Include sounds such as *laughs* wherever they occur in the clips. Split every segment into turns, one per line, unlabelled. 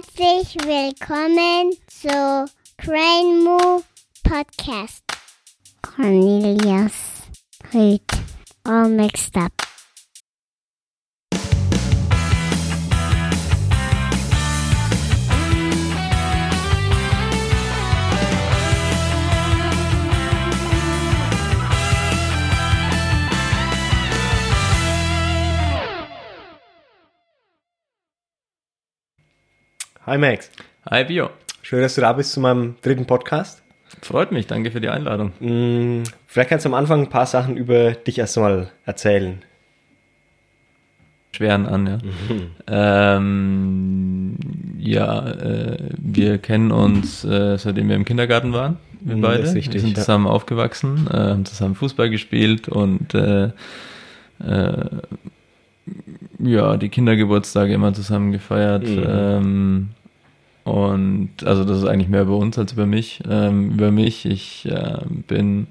Herzlich willkommen zu Crane Moo Podcast. Cornelius Rüd. All mixed up.
Hi Max,
Hi Bio.
schön, dass du da bist zu meinem dritten Podcast.
Freut mich, danke für die Einladung.
Hm, Vielleicht kannst du am Anfang ein paar Sachen über dich erstmal erzählen.
Schweren an, ja. Ähm, ja, äh, wir kennen uns äh, seitdem wir im Kindergarten waren, wir
Mhm,
beide.
richtig,
wir sind
ja.
zusammen aufgewachsen, äh, haben zusammen Fußball gespielt und äh, äh, ja, die Kindergeburtstage immer zusammen gefeiert.
Mhm.
Ähm, und also das ist eigentlich mehr über uns als über mich. Ähm, über mich, ich äh, bin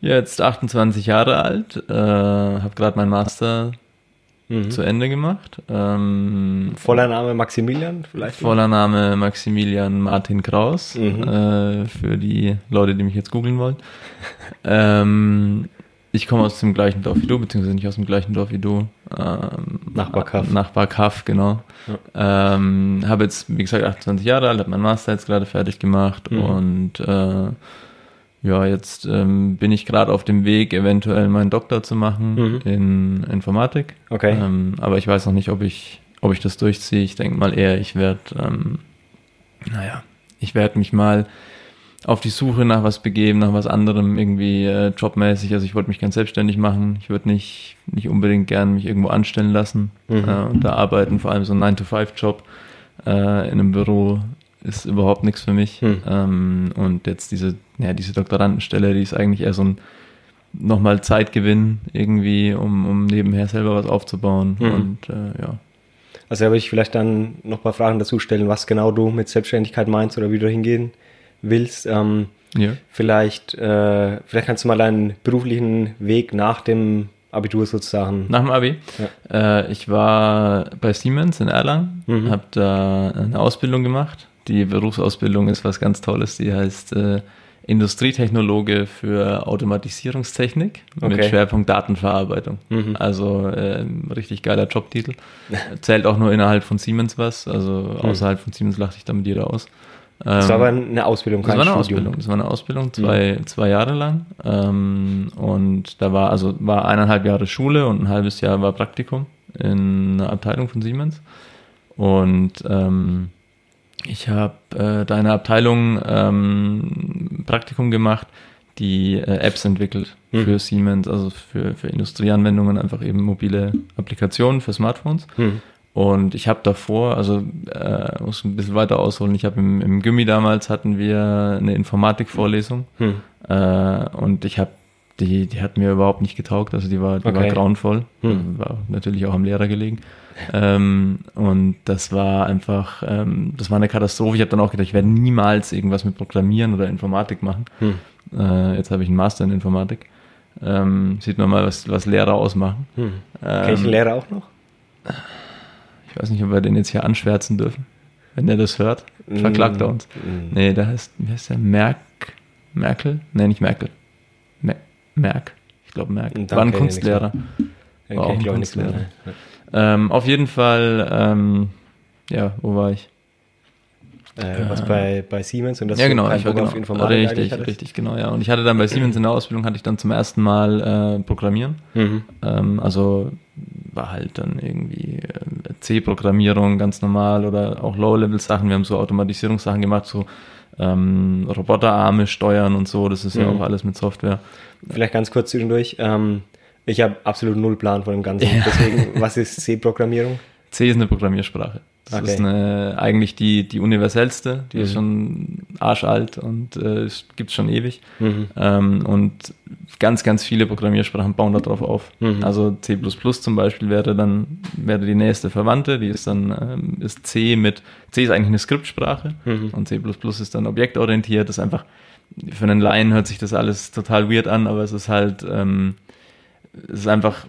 jetzt 28 Jahre alt, äh, habe gerade meinen Master
Mhm.
zu Ende gemacht. Ähm,
Voller Name Maximilian vielleicht?
voller Name Maximilian Martin Kraus,
Mhm.
äh, für die Leute, die mich jetzt googeln wollen. ähm, ich komme aus dem gleichen Dorf wie du, beziehungsweise nicht aus dem gleichen Dorf wie du. Ähm,
Nachbar Kaff.
Nachbar Kaff, genau. Ähm, habe jetzt, wie gesagt, 28 Jahre alt, habe meinen Master jetzt gerade fertig gemacht
Mhm.
und äh, ja, jetzt ähm, bin ich gerade auf dem Weg, eventuell meinen Doktor zu machen
Mhm.
in Informatik.
Okay.
Ähm, aber ich weiß noch nicht, ob ich, ob ich das durchziehe. Ich denke mal eher, ich werde, ähm, naja, ich werde mich mal auf die Suche nach was begeben, nach was anderem irgendwie äh, jobmäßig. Also ich wollte mich ganz selbstständig machen. Ich würde nicht, nicht unbedingt gern mich irgendwo anstellen lassen
Mhm.
äh, und da arbeiten. Vor allem so ein 9-to-5-Job äh, in einem Büro ist überhaupt nichts für mich.
Mhm.
Ähm, und jetzt diese, ja, diese Doktorandenstelle, die ist eigentlich eher so ein nochmal Zeitgewinn irgendwie, um, um nebenher selber was aufzubauen.
Mhm.
Und äh, ja.
Also würde ich vielleicht dann noch ein paar Fragen dazu stellen, was genau du mit Selbstständigkeit meinst oder wie du hingehen willst. Ähm,
ja.
vielleicht, äh, vielleicht kannst du mal deinen beruflichen Weg nach dem Abitur sozusagen.
Nach dem Abi. Äh, ich war bei Siemens in Erlangen,
Mhm.
habe da eine Ausbildung gemacht. Die Berufsausbildung ist was ganz Tolles, die heißt äh, Industrietechnologe für Automatisierungstechnik mit
Okay.
Schwerpunkt Datenverarbeitung.
Mhm.
Also ähm, richtig geiler Jobtitel. Zählt auch nur innerhalb von Siemens was, also außerhalb von Siemens lachte ich damit jeder aus.
Das
Ähm,
war aber eine Ausbildung,
das
kein
war eine
Studium.
Ausbildung. Das war eine Ausbildung, zwei, zwei Jahre lang. Ähm, und da war, also war eineinhalb Jahre Schule und ein halbes Jahr war Praktikum in einer Abteilung von Siemens. Und ähm, ich habe äh, da in einer Abteilung ähm, Praktikum gemacht, die äh, Apps entwickelt
Mhm.
für Siemens, also für, für Industrieanwendungen, einfach eben mobile Applikationen für Smartphones.
Hm.
Und ich habe davor, also äh, muss ein bisschen weiter ausholen, ich habe im, im Gimmi damals hatten wir eine Informatikvorlesung
Hm.
äh, und ich habe die, die hat mir überhaupt nicht getaugt, also die war, die war
Okay.
grauenvoll,
Hm.
war natürlich auch am Lehrer gelegen. ähm, und das war einfach, ähm, das war eine Katastrophe. Ich habe dann auch gedacht, ich werde niemals irgendwas mit Programmieren oder Informatik machen.
Hm.
Äh, jetzt habe ich einen Master in Informatik. Ähm, sieht man mal, was, was Lehrer ausmachen.
Hm. Kenn ich den
Ähm,
Lehrer auch noch?
Ich weiß nicht, ob wir den jetzt hier anschwärzen dürfen. Wenn der das hört, verklagt er uns.
Mm.
Nee, der heißt, wie heißt der? Merk, Merkel? Nee, nicht Merkel. Mer Merk. Ich glaube Merk.
Dann
War ein. Kunstlehrer.
Den
war auch ein
mehr.
Kunstlehrer.
ne?
Ähm, auf jeden Fall, ähm, ja, wo war ich?
Äh, was bei, bei Siemens und das
ja, genau, ich war genau.
auf Informatik
richtig, richtig, genau, ja. Und ich hatte dann bei Siemens in der Ausbildung hatte ich dann zum ersten Mal äh, Programmieren.
Mhm.
Ähm, also war halt dann irgendwie äh, C-Programmierung ganz normal oder auch Low-Level-Sachen. Wir haben so Automatisierungssachen gemacht, so ähm, Roboterarme steuern und so. Das ist ja
Mhm.
auch alles mit Software.
Vielleicht ganz kurz zwischendurch. Ähm, ich habe absolut null Plan von dem Ganzen.
Ja.
Deswegen, *laughs* was ist C-Programmierung?
C ist eine Programmiersprache. Das
Okay.
ist eine, eigentlich die, die universellste. Die ist
Mhm.
schon arschalt und äh, es gibt's schon ewig.
Mhm.
Ähm, und ganz, ganz viele Programmiersprachen bauen darauf auf.
Mhm.
Also C zum Beispiel wäre dann wäre die nächste Verwandte, die ist dann ähm, ist C mit C ist eigentlich eine Skriptsprache
Mhm.
und C ist dann objektorientiert. Das ist einfach für einen Laien hört sich das alles total weird an, aber es ist halt ähm, es ist einfach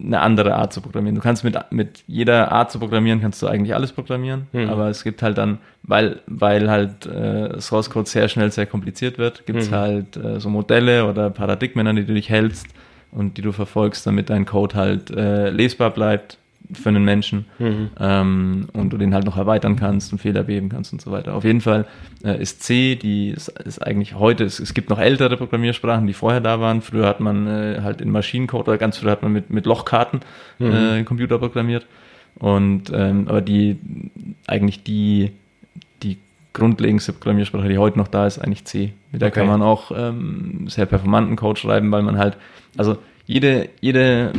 eine andere Art zu programmieren. Du kannst mit, mit jeder Art zu programmieren, kannst du eigentlich alles programmieren,
Mhm.
aber es gibt halt dann, weil, weil halt äh, Source Code sehr schnell sehr kompliziert wird, gibt es
Mhm.
halt äh, so Modelle oder Paradigmen, an die du dich hältst und die du verfolgst, damit dein Code halt äh, lesbar bleibt für einen Menschen
Mhm.
ähm, und du den halt noch erweitern kannst und Fehler beheben kannst und so weiter. Auf jeden Fall äh, ist C, die ist, ist eigentlich heute, es, es gibt noch ältere Programmiersprachen, die vorher da waren. Früher hat man äh, halt in Maschinencode oder ganz früher hat man mit, mit Lochkarten äh, Computer programmiert. Und ähm, aber die eigentlich die, die grundlegendste Programmiersprache, die heute noch da ist, eigentlich C. Mit der
Okay.
kann man auch ähm, sehr performanten Code schreiben, weil man halt, also jede, jede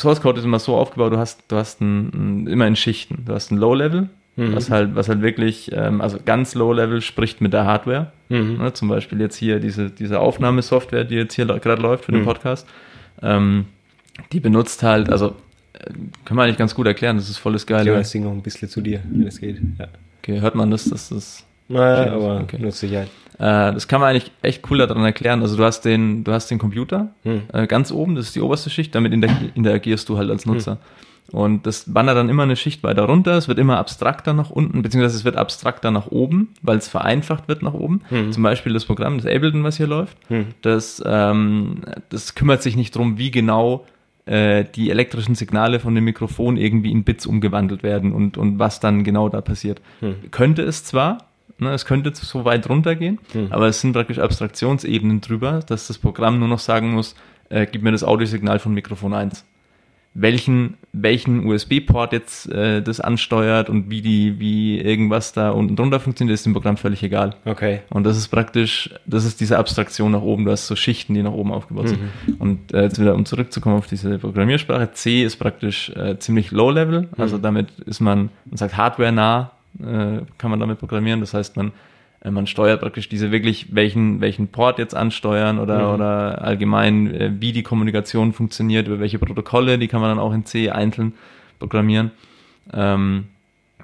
Source Code ist immer so aufgebaut, du hast, du hast ein, ein, immer in Schichten. Du hast ein Low-Level,
Mhm.
was halt, was halt wirklich, ähm, also ganz Low-Level spricht mit der Hardware.
Mhm.
Ne, zum Beispiel jetzt hier diese, diese Aufnahmesoftware, die jetzt hier gerade läuft für den
Mhm.
Podcast. Ähm, die benutzt halt, also äh, kann man eigentlich ganz gut erklären, das ist volles
Ich glaube,
Geile.
das Ding noch ein bisschen zu dir, wenn es geht. Ja.
Okay, hört man das? Das ist
Naja, aber
okay.
zur Sicherheit.
Äh, das kann man eigentlich echt cool daran erklären. Also du hast den, du hast den Computer
Hm.
äh, ganz oben, das ist die oberste Schicht, damit inter interagierst du halt als Nutzer. Und das wandert dann immer eine Schicht weiter runter, es wird immer abstrakter nach unten, beziehungsweise es wird abstrakter nach oben, weil es vereinfacht wird nach oben.
Hm.
Zum Beispiel das Programm, das Ableton, was hier läuft,
Hm.
das, ähm, das kümmert sich nicht drum, wie genau äh, die elektrischen Signale von dem Mikrofon irgendwie in Bits umgewandelt werden und, und was dann genau da passiert.
Hm.
Könnte es zwar, ne, es könnte so weit runtergehen,
Hm.
aber es sind praktisch Abstraktionsebenen drüber, dass das Programm nur noch sagen muss, äh, gib mir das Audiosignal von Mikrofon 1. Welchen, welchen USB-Port jetzt äh, das ansteuert und wie die, wie irgendwas da unten drunter funktioniert, ist dem Programm völlig egal.
Okay.
Und das ist praktisch, das ist diese Abstraktion nach oben. Du hast so Schichten, die nach oben aufgebaut sind. Und äh, jetzt wieder, um zurückzukommen auf diese Programmiersprache, C ist praktisch äh, ziemlich low level. Also damit ist man, man sagt hardware nah, äh, kann man damit programmieren. Das heißt, man, äh, man steuert praktisch diese wirklich, welchen, welchen Port jetzt ansteuern oder,
Mhm.
oder allgemein, äh, wie die Kommunikation funktioniert, über welche Protokolle, die kann man dann auch in C einzeln programmieren. Ähm,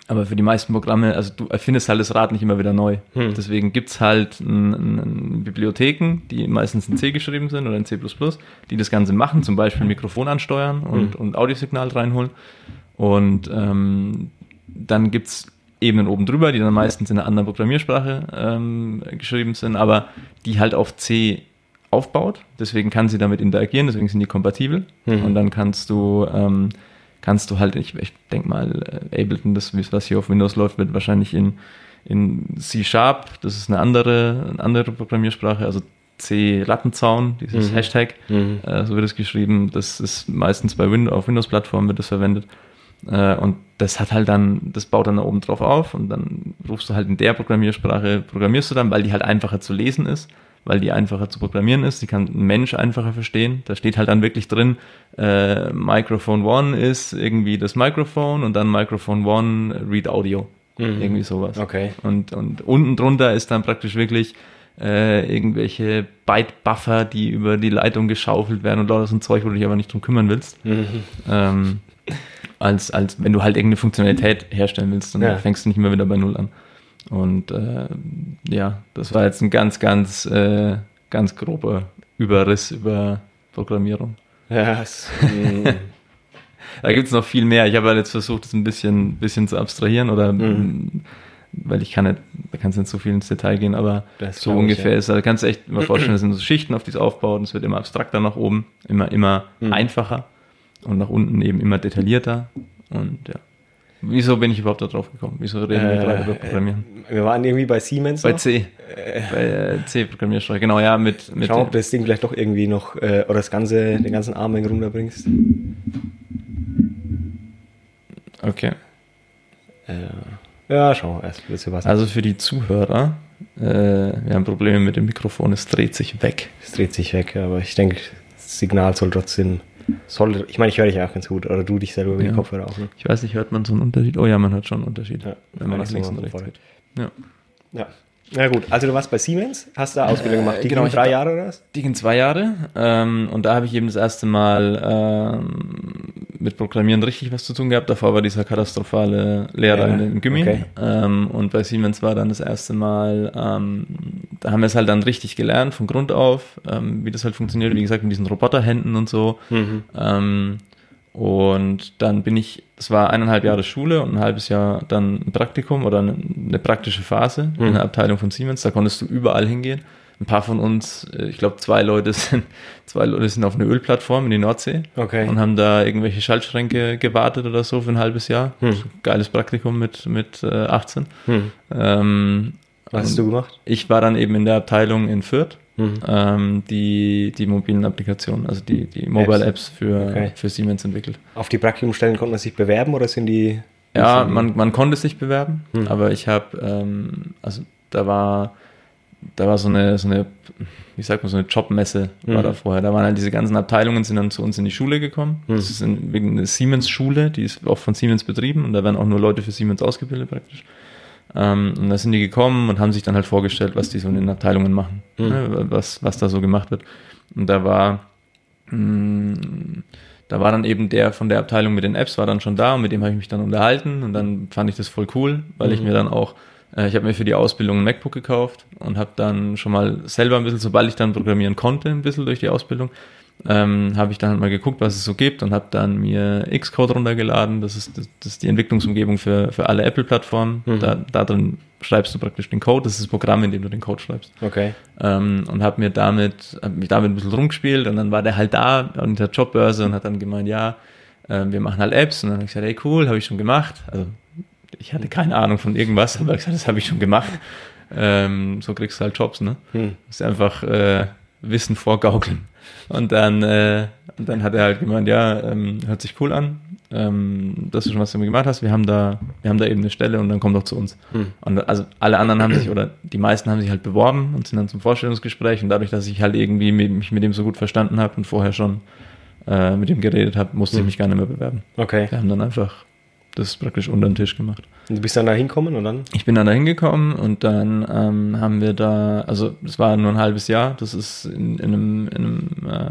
aber für die meisten Programme, also du erfindest halt das Rad nicht immer wieder neu.
Hm.
Deswegen gibt's halt n, n, Bibliotheken, die meistens in C geschrieben sind oder in C++, die das Ganze machen, zum Beispiel Mikrofon ansteuern und,
Hm.
und Audiosignal reinholen. Und ähm, dann gibt's Ebenen oben drüber, die dann meistens in einer anderen Programmiersprache ähm, geschrieben sind, aber die halt auf C aufbaut. Deswegen kann sie damit interagieren, deswegen sind die kompatibel.
Mhm.
Und dann kannst du, ähm, kannst du halt, ich, ich denke mal, äh, Ableton, das, was hier auf Windows läuft, wird wahrscheinlich in, in C Sharp, das ist eine andere, eine andere Programmiersprache, also C Lattenzaun, dieses
Mhm.
Hashtag,
Mhm.
äh, so wird es geschrieben. Das ist meistens bei Windows, auf Windows-Plattformen wird das verwendet. Äh, und das hat halt dann, das baut dann da oben drauf auf und dann rufst du halt in der Programmiersprache, programmierst du dann, weil die halt einfacher zu lesen ist, weil die einfacher zu programmieren ist, die kann ein Mensch einfacher verstehen. Da steht halt dann wirklich drin, äh, Microphone One ist irgendwie das Mikrofon und dann Microphone One Read Audio.
Mhm.
Irgendwie sowas.
Okay.
Und, und unten drunter ist dann praktisch wirklich äh, irgendwelche Byte-Buffer, die über die Leitung geschaufelt werden und lauter so ein Zeug, wo du dich aber nicht drum kümmern willst.
Mhm.
Ähm, als, als wenn du halt irgendeine Funktionalität herstellen willst, dann
Ja.
fängst du nicht immer wieder bei Null an. Und äh, ja, das war jetzt ein ganz, ganz, äh, ganz grober Überriss über Programmierung.
Ja, *laughs* es, mhm.
Da gibt es noch viel mehr. Ich habe halt jetzt versucht, das ein bisschen, bisschen zu abstrahieren oder
Mhm.
weil ich kann nicht, da kannst du nicht so viel ins Detail gehen, aber
Das
so
glaub ich,
ungefähr
ja.
ist, also kannst du echt mal vorstellen, das sind so Schichten, auf die es aufbaut und es wird immer abstrakter nach oben, immer, immer
Mhm.
einfacher und nach unten eben immer detaillierter und ja. Wieso bin ich überhaupt da drauf gekommen? Wieso reden wir gerade über Programmieren?
Äh, wir waren irgendwie bei Siemens.
Bei
noch.
C. Bei äh, C-Programmiersprache, genau, ja, mit, mit
Schau, ob du das Ding vielleicht doch irgendwie noch, äh, oder das ganze, den ganzen Arm runterbringst.
Okay.
Äh, ja, schau, erst willst du was.
Also für die Zuhörer, äh, wir haben Probleme mit dem Mikrofon, es dreht sich weg.
Es dreht sich weg, aber ich denke, das Signal soll trotzdem, soll, ich meine, ich höre dich auch ganz gut, oder du dich selber über
Ja.
die Kopfhörer auch. Ne?
Ich weiß nicht, hört man so einen Unterschied? Oh ja, man hört schon einen Unterschied,
Ja,
wenn man nach
das
links und rechts geht. Ja.
Ja. Na gut, also du warst bei Siemens, hast da Ausbildung gemacht, die
genau, ich
drei Jahre oder was?
Die ging zwei Jahre ähm, und da habe ich eben das erste Mal ähm, mit Programmieren richtig was zu tun gehabt. Davor war dieser katastrophale Lehrer
Ja,
in, im Gimmi
okay.
ähm, und bei Siemens war dann das erste Mal ähm, da haben wir es halt dann richtig gelernt, von Grund auf, ähm, wie das halt funktioniert, wie gesagt, mit diesen Roboterhänden und so.
Mhm.
Ähm, und dann bin ich, das war eineinhalb Jahre Schule und ein halbes Jahr dann ein Praktikum oder eine, eine praktische Phase in der Abteilung von Siemens. Da konntest du überall hingehen. Ein paar von uns, äh, ich glaube zwei Leute *laughs* sind, zwei Leute sind auf eine Ölplattform in die Nordsee
Okay.
und haben da irgendwelche Schaltschränke gewartet oder so für ein halbes Jahr.
Hm.
Geiles Praktikum mit, mit äh, 18.
Hm.
Ähm,
Was hast du gemacht?
ich war dann eben in der Abteilung in Fürth,
Mhm.
ähm, die die mobilen Applikationen, also die, die Mobile Apps, für,
Okay.
für Siemens entwickelt.
Auf die Praktikumstellen konnte man sich bewerben oder sind die?
Ja, man, man konnte sich bewerben,
Hm.
aber ich habe, ähm, also da war, da war so eine, so eine, wie sagt man, so eine Jobmesse war
Mhm.
da vorher. Da waren halt diese ganzen Abteilungen, sind dann zu uns in die Schule gekommen.
Mhm.
Das ist eine Siemens-Schule, die ist auch von Siemens betrieben und da werden auch nur Leute für Siemens ausgebildet praktisch. Ähm, und da sind die gekommen und haben sich dann halt vorgestellt, was die so in den Abteilungen machen,
Mhm.
ne, was, was da so gemacht wird. Und da war, mh, da war dann eben der von der Abteilung mit den Apps war dann schon da und mit dem habe ich mich dann unterhalten und dann fand ich das voll cool, weil ich
Mhm.
mir dann auch, äh, ich habe mir für die Ausbildung ein MacBook gekauft und habe dann schon mal selber ein bisschen, sobald ich dann programmieren konnte, ein bisschen durch die Ausbildung, ähm, habe ich dann halt mal geguckt, was es so gibt und habe dann mir Xcode runtergeladen. Das ist, das, das ist die Entwicklungsumgebung für, für alle Apple-Plattformen.
Mhm.
Da, da drin schreibst du praktisch den Code. Das ist das Programm, in dem du den Code schreibst.
Okay.
Ähm, und habe mir damit, hab mich damit ein bisschen rumgespielt und dann war der halt da an der Jobbörse und hat dann gemeint, ja, ähm, wir machen halt Apps. Und dann habe ich gesagt, hey cool, habe ich schon gemacht. Also ich hatte keine Ahnung von irgendwas, aber ich gesagt, das habe ich schon gemacht. Ähm, so kriegst du halt Jobs, ne?
Hm.
Das ist einfach äh, Wissen vorgaukeln. Und dann, äh, und dann hat er halt gemeint, ja, ähm, hört sich cool an, ähm, dass du schon was damit gemacht hast. Wir haben da, wir haben da eben eine Stelle und dann komm doch zu uns.
Hm.
Und also alle anderen haben sich oder die meisten haben sich halt beworben und sind dann zum Vorstellungsgespräch und dadurch, dass ich halt irgendwie mit, mich mit dem so gut verstanden habe und vorher schon äh, mit ihm geredet habe, musste ich
Hm.
mich gar nicht mehr bewerben.
Okay.
Wir haben dann einfach das praktisch unter den Tisch gemacht.
Und du bist dann da hinkommen und dann?
Ich bin dann da hingekommen und dann ähm, haben wir da, also es war nur ein halbes Jahr, das ist in, in einem, in einem äh,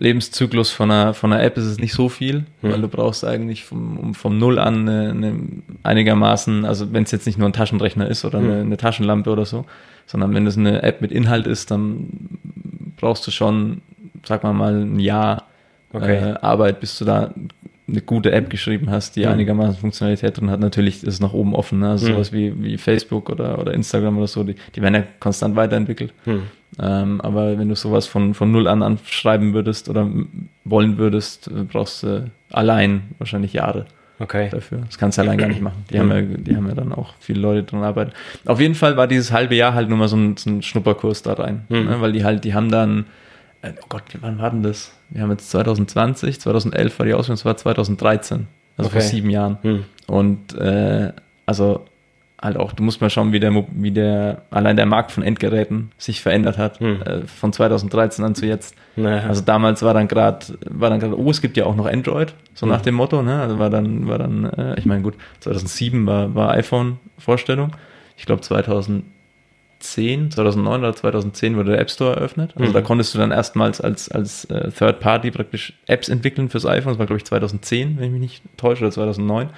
Lebenszyklus von einer, von einer App ist es nicht so viel,
Hm.
weil du brauchst eigentlich vom, vom Null an eine, eine einigermaßen, also wenn es jetzt nicht nur ein Taschenrechner ist oder
Hm.
eine, eine Taschenlampe oder so, sondern wenn es eine App mit Inhalt ist, dann brauchst du schon, sag mal mal, ein Jahr
Okay.
äh, Arbeit, bis du da eine gute App geschrieben hast, die
Mhm.
einigermaßen Funktionalität drin hat. Natürlich ist es nach oben offen, ne? also
Mhm.
sowas wie, wie Facebook oder, oder Instagram oder so, die, die werden ja konstant weiterentwickelt.
Hm.
Ähm, aber wenn du sowas von, von null an anschreiben würdest oder wollen würdest, äh, brauchst du allein wahrscheinlich Jahre
Okay.
dafür. Das kannst du allein gar nicht machen. Die haben ja, die haben ja dann auch viele Leute dran arbeiten. Auf jeden Fall war dieses halbe Jahr halt nur mal so ein, so ein Schnupperkurs da rein.
Mhm.
Ne? Weil die halt, die haben dann, oh Gott, wann war denn das? Wir haben jetzt 2020, 2011 war die Ausbildung, das war 2013. Also vor
Okay.
sieben Jahren.
Hm.
Und äh, also halt auch, du musst mal schauen, wie der, wie der, allein der Markt von Endgeräten sich verändert hat,
Hm.
äh, von 2013 an zu jetzt.
Naja.
Also damals war dann gerade, war dann gerade, oh, es gibt ja auch noch Android, so
Mhm.
nach dem Motto, ne? Also war dann, war dann, äh, ich meine, gut, 2007 war, war iPhone-Vorstellung. Ich glaube 2010, 2009 oder 2010 wurde der App Store eröffnet. Also
Mhm.
da konntest du dann erstmals als, als äh, Third Party praktisch Apps entwickeln fürs iPhone. Das war, glaube ich, 2010, wenn ich mich nicht täusche, oder 2009.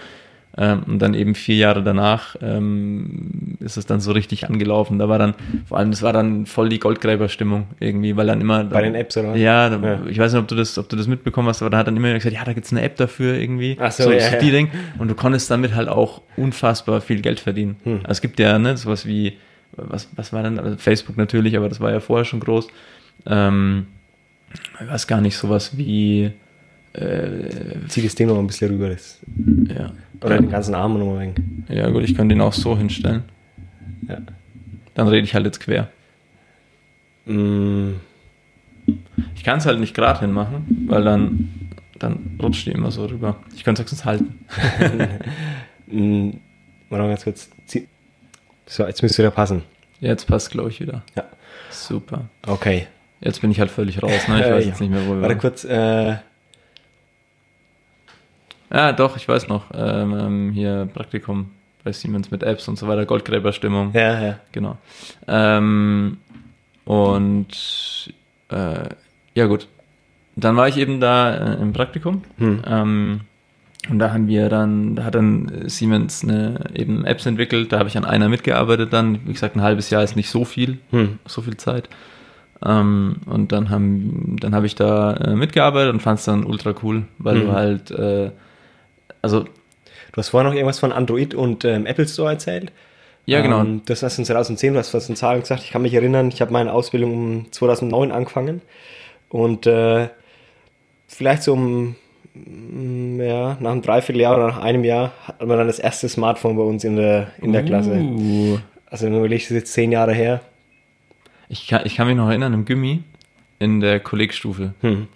Ähm, und dann eben vier Jahre danach ähm, ist es dann so richtig angelaufen. Da war dann, vor allem, das war dann voll die Goldgräberstimmung irgendwie, weil dann immer.
Bei den Apps, oder?
Ja, da,
Ja.
ich weiß nicht, ob du das, ob du das mitbekommen hast, aber da hat dann immer gesagt, ja, da gibt's eine App dafür irgendwie.
Ach so, ja, ja.
die Ding. Und du konntest damit halt auch unfassbar viel Geld verdienen.
Hm.
Also es gibt ja, ne, sowas wie, was, was war denn, also Facebook natürlich, aber das war ja vorher schon groß. Ähm, ich weiß gar nicht, sowas wie, äh,
Zieh das Ding noch ein bisschen rüber. Das.
ja.
Oder den ganzen Arm noch mal weg.
Ja, gut, ich könnte ihn auch so hinstellen.
Ja.
Dann rede ich halt jetzt quer.
Mm,
Ich kann es halt nicht gerade hinmachen, weil dann, dann rutscht die immer so rüber. Ich könnte es höchstens halten. *laughs*
mm, warte mal ganz kurz. So, jetzt müsste wieder passen.
Jetzt passt, glaube ich, wieder.
Ja.
Super.
Okay.
Jetzt bin ich halt völlig raus, ne? Ich weiß jetzt nicht mehr, wo wir
Warte
waren.
kurz. Äh,
Ja, doch, ich weiß noch. Ähm, ähm, hier Praktikum bei Siemens mit Apps und so weiter, Goldgräberstimmung.
ja, ja.
Genau. Ähm, und äh, ja gut. Dann war ich eben da äh, im Praktikum.
Hm.
Ähm, Und da haben wir dann, da hat dann Siemens eine, eben Apps entwickelt, da habe ich an einer mitgearbeitet dann. Wie gesagt, ein halbes Jahr ist nicht so viel,
Hm.
so viel Zeit. Ähm, und dann haben, dann habe ich da äh, mitgearbeitet und fand es dann ultra cool, weil
Mhm.
du halt, äh, also
Du hast vorher noch irgendwas von Android und ähm, Apple Store erzählt.
ja genau,
Ähm, das hast du in 2010, du hast was in Zahlen gesagt. Ich kann mich erinnern, ich habe meine Ausbildung um 2009 angefangen. Und äh, vielleicht so um, ja, nach einem Dreivierteljahr oder nach einem Jahr hatten wir dann das erste Smartphone bei uns in der, in der Klasse.
Uh.
Also wenn du überlegst, das ist jetzt zehn Jahre her.
Ich kann, ich kann mich noch erinnern, im Gimmi, in der Kollegstufe,
Hm.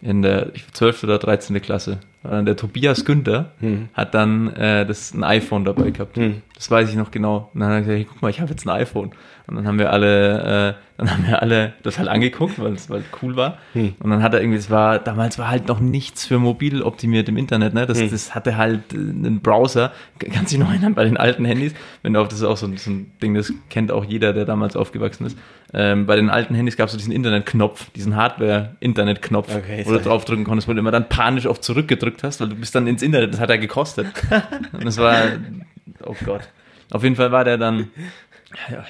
in der ich- 12. oder 13. Klasse, der Tobias Günther,
Hm.
hat dann äh, das, ein iPhone dabei gehabt.
Hm.
Das weiß ich noch genau. Und dann hat er gesagt, guck mal, ich habe jetzt ein iPhone. Und dann haben wir alle, äh, dann haben wir alle das halt angeguckt, weil es weil cool war.
Hm.
Und dann hat er irgendwie, es war, damals war halt noch nichts für mobil optimiert im Internet, ne? Das,
Hm.
das hatte halt äh, einen Browser. Kannst du noch erinnern bei den alten Handys? Wenn du auch, das ist auch so, ein- so ein Ding, das kennt auch jeder, der damals aufgewachsen ist. Ähm, bei den alten Handys gab es so diesen Internetknopf, diesen Hardware-Internet-Knopf,
Okay,
wo du draufdrücken konntest, wo du immer dann panisch auf zurückgedrückt hast, weil du bist dann ins Internet, das hat er gekostet. *laughs* Und das war, oh Gott. Auf jeden Fall war der dann, ja, ja, ja.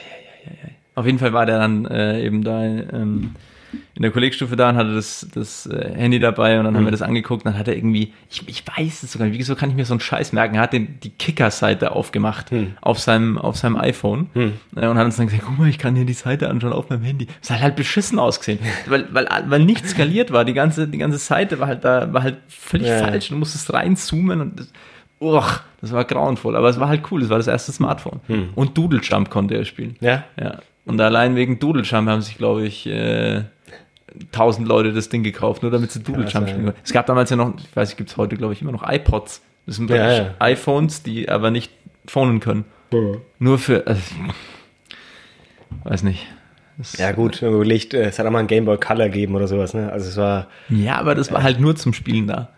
Auf jeden Fall war der dann äh, eben da ähm, in der Kollegstufe da und hatte das, das äh, Handy dabei und dann haben wir das angeguckt und dann hat er irgendwie, ich, ich weiß es sogar nicht, wieso kann ich mir so einen Scheiß merken, er hat den, die Kicker-Seite aufgemacht
Hm.
auf seinem, auf seinem iPhone
Hm.
äh, und hat uns dann gesagt, guck mal, ich kann hier die Seite anschauen auf meinem Handy. Es hat halt beschissen ausgesehen, weil, weil, weil nicht skaliert war, die ganze, die ganze Seite war halt da, war halt völlig
Ja,
falsch, du musstest reinzoomen und das, uch, das war grauenvoll, aber es war halt cool, es war das erste Smartphone.
Hm.
Und Doodle Jump konnte er spielen.
Ja,
Ja. Und allein wegen Doodle Jump haben sich, glaube ich, äh, tausend Leute das Ding gekauft, nur damit sie Doodle
Krass,
Jump
ja.
spielen können. Es gab damals ja noch, ich weiß nicht, gibt es heute, glaube ich, immer noch iPods. Das sind
Ja, ja.
iPhones, die aber nicht phonen können. Nur für, also, weiß nicht. Das-
ja gut, überlegt, äh, es hat auch mal ein Game Boy Color gegeben oder sowas. Ne? Also es war,
Ja, aber das war halt nur zum Spielen da.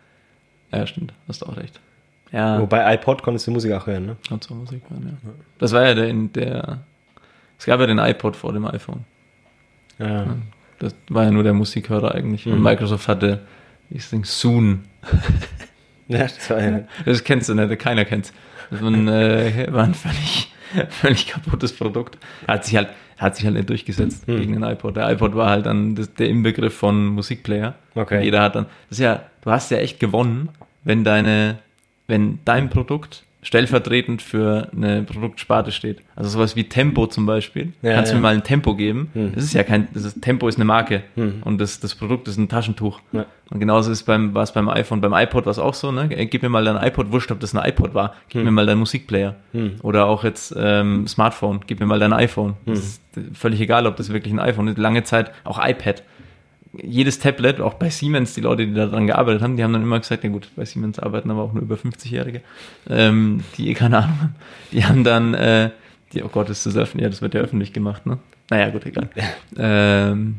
Ja, stimmt, hast du auch recht. Ja,
wobei iPod konntest du Musik auch hören. Ne?
kannst du Musik hören, ja. Das war ja der, in der, es gab ja den iPod vor dem iPhone.
Ja.
Das war ja nur der Musikhörer eigentlich. Und
Mhm.
Microsoft hatte, ich denke, Soon. *laughs*
ja, das war ja.
Das kennst du nicht, keiner kennt's. Das war ein, äh, war ein völlig, *laughs* völlig kaputtes Produkt. Hat sich halt, hat sich halt nicht durchgesetzt
Hm.
gegen den iPod. Der iPod war halt dann das, der Inbegriff von Musikplayer.
Okay.
Und jeder hat dann, das ist ja, du hast ja echt gewonnen, wenn deine, wenn dein Produkt stellvertretend für eine Produktsparte steht. Also sowas wie Tempo zum Beispiel.
Ja,
Kannst du
ja.
mir mal ein Tempo geben?
Hm.
Das ist ja kein, das ist, Tempo ist eine Marke
Hm.
und das, das Produkt ist ein Taschentuch.
Ja.
Und genauso ist beim, war es beim iPhone, beim iPod war es auch so, ne? Ey, Gib mir mal dein iPod, wurscht, ob das ein iPod war, gib
Hm.
mir mal dein Musikplayer.
Hm.
Oder auch jetzt ähm, Smartphone, gib mir mal dein iPhone.
Hm.
ist völlig egal, ob das wirklich ein iPhone ist. Lange Zeit auch iPad. Jedes Tablet, auch bei Siemens, die Leute, die daran gearbeitet haben, die haben dann immer gesagt, ja gut, bei Siemens arbeiten aber auch nur über 50-Jährige, ähm, die eh *laughs* keine Ahnung haben. Die haben dann, äh, die, oh Gott, ist das öffentlich, ja, das wird ja öffentlich gemacht, ne? Naja, gut, egal. ähm,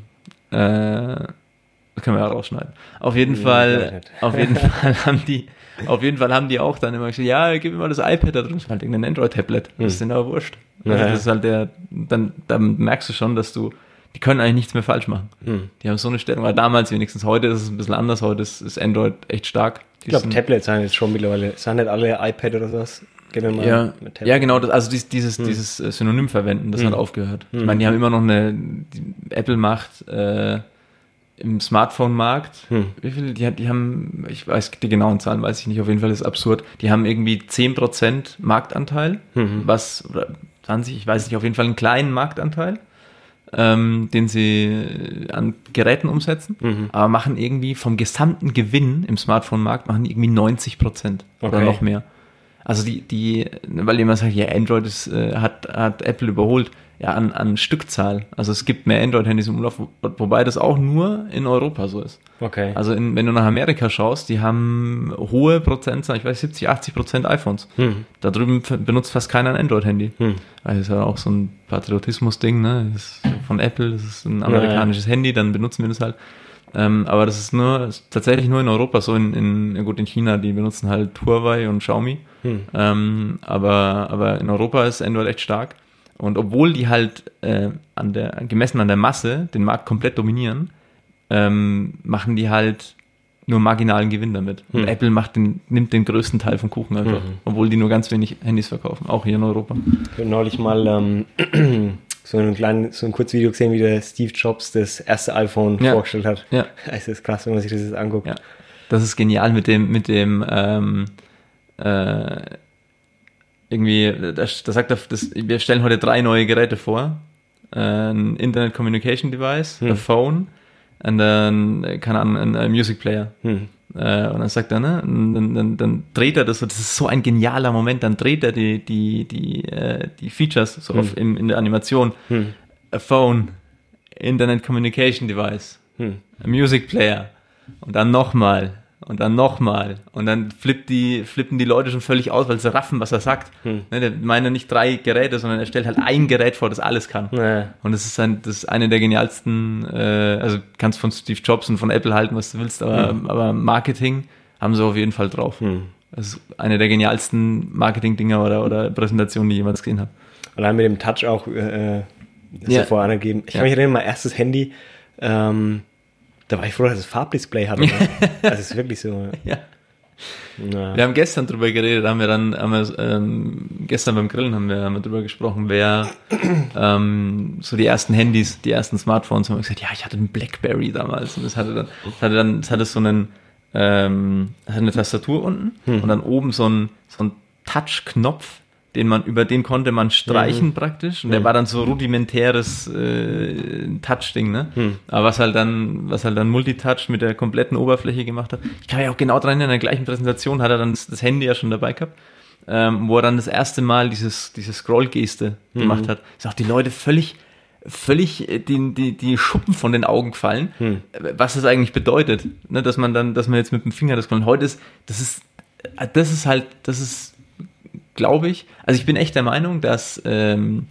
äh, können wir ja rausschneiden. Auf jeden
Ja,
Fall, *laughs* auf jeden Fall haben die, auf jeden Fall haben die auch dann immer gesagt, ja, gib mir mal das iPad da drin, das ist halt irgendein Android-Tablet. Das ist denen aber wurscht. Also
Ja.
das ist halt der, dann, dann merkst du schon, dass du, die können eigentlich nichts mehr falsch machen.
Hm.
Die haben so eine Stellung, weil damals wenigstens, heute ist es ein bisschen anders, heute ist, ist Android echt stark. Die
Ich glaube, Tablets sind jetzt schon mittlerweile, sind nicht alle iPad oder sowas.
Ja, ja, genau, das, also dies, dieses,
Hm.
dieses äh, Synonym verwenden, das
Hm.
hat aufgehört. Ich
Hm.
meine, die haben immer noch eine, Apple macht äh, im Smartphone-Markt,
Hm.
wie viel, die, die haben, ich weiß die genauen Zahlen, weiß ich nicht, auf jeden Fall ist es absurd, die haben irgendwie 10% Marktanteil,
Mhm.
was, oder 20, ich weiß nicht, auf jeden Fall einen kleinen Marktanteil, ähm, den sie äh, an Geräten umsetzen,
Mhm.
aber machen irgendwie vom gesamten Gewinn im Smartphone-Markt, machen irgendwie 90 Prozent oder
Okay.
noch mehr. Also die, die, weil jemand sagt, ja, Android ist, äh, hat, hat Apple überholt, ja, an, an Stückzahl. Also es gibt mehr Android-Handys im Umlauf, wo, wobei das auch nur in Europa so ist.
Okay.
Also in, wenn du nach Amerika schaust, die haben hohe Prozentzahl, ich weiß 70, 80 Prozent iPhones.
Hm.
Da drüben benutzt fast keiner ein Android-Handy.
Hm.
Also das ist ja auch so ein Patriotismus-Ding, ne? Das ist von Apple, das ist ein amerikanisches Handy, dann benutzen wir das halt. Ähm, aber das ist nur, ist tatsächlich nur in Europa so, in, in, gut, in China, die benutzen halt Huawei und Xiaomi.
Hm.
Ähm, aber, aber in Europa ist Android echt stark. Und obwohl die halt äh, an der, gemessen an der Masse den Markt komplett dominieren, ähm, machen die halt nur marginalen Gewinn damit. Und
Hm.
Apple macht den, nimmt den größten Teil vom Kuchen einfach,
Mhm.
obwohl die nur ganz wenig Handys verkaufen, auch hier in Europa.
Ich habe neulich mal ähm, so ein kleinen, so ein Kurzvideo gesehen, wie der Steve Jobs das erste iPhone
Ja.
vorgestellt hat.
Ja. *laughs*
Es ist krass, wenn man sich das jetzt anguckt.
Ja. Das ist genial mit dem, mit dem, ähm, äh, irgendwie, da, da sagt er, das, wir stellen heute drei neue Geräte vor. Ein Internet Communication Device,
Hm.
ein Phone und dann, äh, keine Ahnung, ein, ein Music Player.
Hm.
Äh, und dann sagt er, ne, dann, dann, dann dreht er das so, das ist so ein genialer Moment, dann dreht er die, die, die, äh, die Features so auf, in, in der Animation.
Hm.
A Phone, Internet Communication Device,
Hm.
a Music Player und dann nochmal und dann nochmal und dann flippt die, flippen die Leute schon völlig aus, weil sie raffen, was er sagt.
Hm.
Ne, der meint ja nicht drei Geräte, sondern er stellt halt ein Gerät vor, das alles kann.
Naja.
Und das ist, ein, das ist eine der genialsten, äh, also kannst von Steve Jobs und von Apple halten, was du willst, aber, aber Marketing haben sie auf jeden Fall drauf.
Hm.
Das ist eine der genialsten Marketing-Dinger oder, oder Präsentationen, die ich jemals gesehen habe.
Allein mit dem Touch auch, äh, das
Ja.
ja. vorher angegeben. Ich
Ja.
kann mich erinnern, mein erstes Handy, ähm, da war ich froh, dass es Farbdisplay hatte. Das *laughs* ist wirklich so.
Ja.
Na.
Wir haben gestern drüber geredet, haben wir dann, haben wir, ähm, gestern beim Grillen haben wir, haben wir drüber gesprochen, wer *clears throat* ähm, so die ersten Handys, die ersten Smartphones, haben wir gesagt, ja, ich hatte einen Blackberry damals und das hatte dann, das hatte dann, das hatte so einen, ähm, hatte eine Tastatur unten und dann oben so ein, so ein Touch-Knopf, den man, über den konnte man streichen praktisch und der war dann so rudimentäres äh, Touch-Ding, ne? Aber was halt dann, was halt dann Multitouch mit der kompletten Oberfläche gemacht hat. Ich kann mich auch genau dran erinnern, in der gleichen Präsentation hat er dann das, das Handy ja schon dabei gehabt, ähm, wo er dann das erste Mal dieses, diese Scroll-Geste gemacht hat. Ist auch die Leute völlig, völlig äh, die, die, die Schuppen von den Augen gefallen, äh, was das eigentlich bedeutet, ne? dass man dann, dass man jetzt mit dem Finger das kann. Heute ist, das ist, äh, das ist halt, das ist glaube ich. Also ich bin echt der Meinung, dass ähm,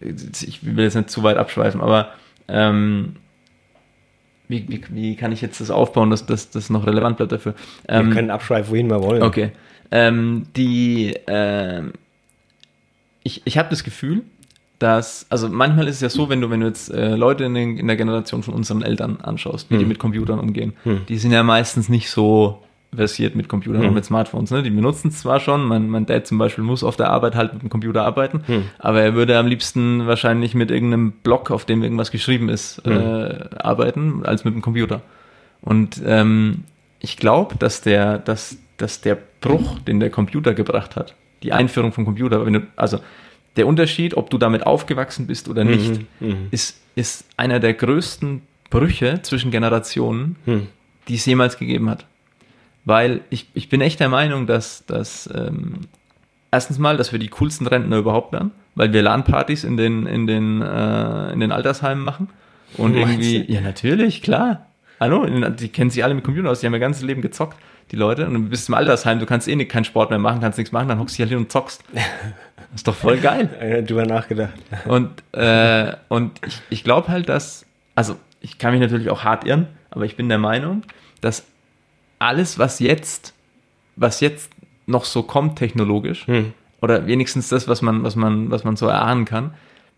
ich will jetzt nicht zu weit abschweifen, aber ähm, wie, wie, wie kann ich jetzt das aufbauen, dass das noch relevant bleibt dafür?
Wir
Ähm,
können abschweifen, wohin wir wollen.
Okay. Ähm, die, ähm, ich, ich habe das Gefühl, dass, also manchmal ist es ja so, wenn du, wenn du jetzt äh, Leute in, den, in der Generation von unseren Eltern anschaust, wie die mit Computern umgehen, die sind ja meistens nicht so versiert mit Computern und mit Smartphones. Ne? Die benutzen es zwar schon, mein, mein Dad zum Beispiel muss auf der Arbeit halt mit dem Computer arbeiten, aber er würde am liebsten wahrscheinlich mit irgendeinem Blog, auf dem irgendwas geschrieben ist, äh, arbeiten, als mit dem Computer. Und ähm, ich glaube, dass der, dass, dass der Bruch, den der Computer gebracht hat, die Einführung vom Computer, du, also der Unterschied, ob du damit aufgewachsen bist oder nicht, ist, ist einer der größten Brüche zwischen Generationen,
Hm.
die es jemals gegeben hat. Weil ich, ich bin echt der Meinung, dass, dass ähm, erstens mal, dass wir die coolsten Rentner überhaupt werden, weil wir LAN-Partys in den, in den, äh, in den Altersheimen machen. Und irgendwie, ja, natürlich, klar. Hallo, die kennen sich alle mit Computer aus, die haben ihr ganzes Leben gezockt, die Leute. Und du bist im Altersheim, du kannst eh nicht, keinen Sport mehr machen, kannst nichts machen, dann hockst du hier hin und zockst. *laughs* Das ist doch voll geil.
Drüber nachgedacht.
Und, äh, und ich, ich glaube halt, dass, also ich kann mich natürlich auch hart irren, aber ich bin der Meinung, dass alles, was jetzt, was jetzt noch so kommt technologisch,
Hm.
oder wenigstens das, was man, was man, was man so erahnen kann,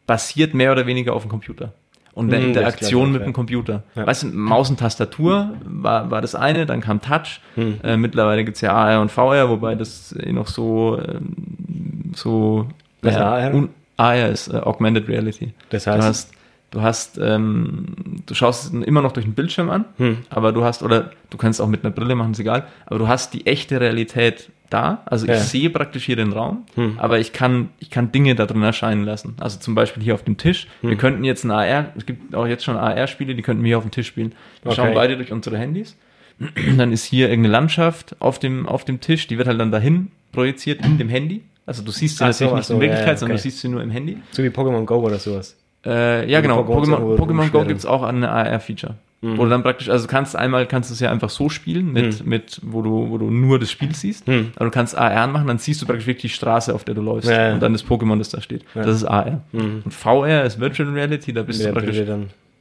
basiert mehr oder weniger auf dem Computer. Und der
Hm,
Interaktion mit dem. Computer.
Ja.
Weißt du, Maus und Tastatur war, war das eine, dann kam Touch.
Hm.
Äh, mittlerweile gibt's ja AR und VR, wobei das eh noch so, ähm, so
Was
ja,
AR?
AR ist äh, Augmented Reality.
Das heißt,
du hast, ähm, du schaust es immer noch durch den Bildschirm an,
Hm.
aber du hast, oder du kannst es auch mit einer Brille machen, ist egal, aber du hast die echte Realität da. Also ich
Ja.
sehe praktisch hier den Raum,
Hm.
aber ich kann, ich kann Dinge da drin erscheinen lassen. Also zum Beispiel hier auf dem Tisch.
Hm.
Wir könnten jetzt ein AR, es gibt auch jetzt schon AR-Spiele, die könnten wir hier auf dem Tisch spielen. Wir
Okay.
schauen beide durch unsere Handys. *clears throat* Dann ist hier irgendeine Landschaft auf dem, auf dem Tisch, die wird halt dann dahin projiziert in dem Handy. Also du siehst sie
Ach
natürlich
so,
nicht
so,
in
ja,
Wirklichkeit,
ja,
sondern
okay.
du siehst sie nur im Handy.
so wie Pokémon Go oder sowas.
Äh, ja, genau.
Pokémon
Pokémon, Go
rumschwirren.
gibt's auch eine AR-Feature. Wo du dann praktisch, also kannst einmal kannst du es ja einfach so spielen, mit, mit, wo du, wo du nur das Spiel siehst.
Hm.
Aber du kannst AR machen, dann siehst du praktisch wirklich die Straße, auf der du läufst.
Ja, ja.
Und dann das Pokémon, das da steht. Das ist AR. Und VR ist Virtual Reality, da bist du praktisch.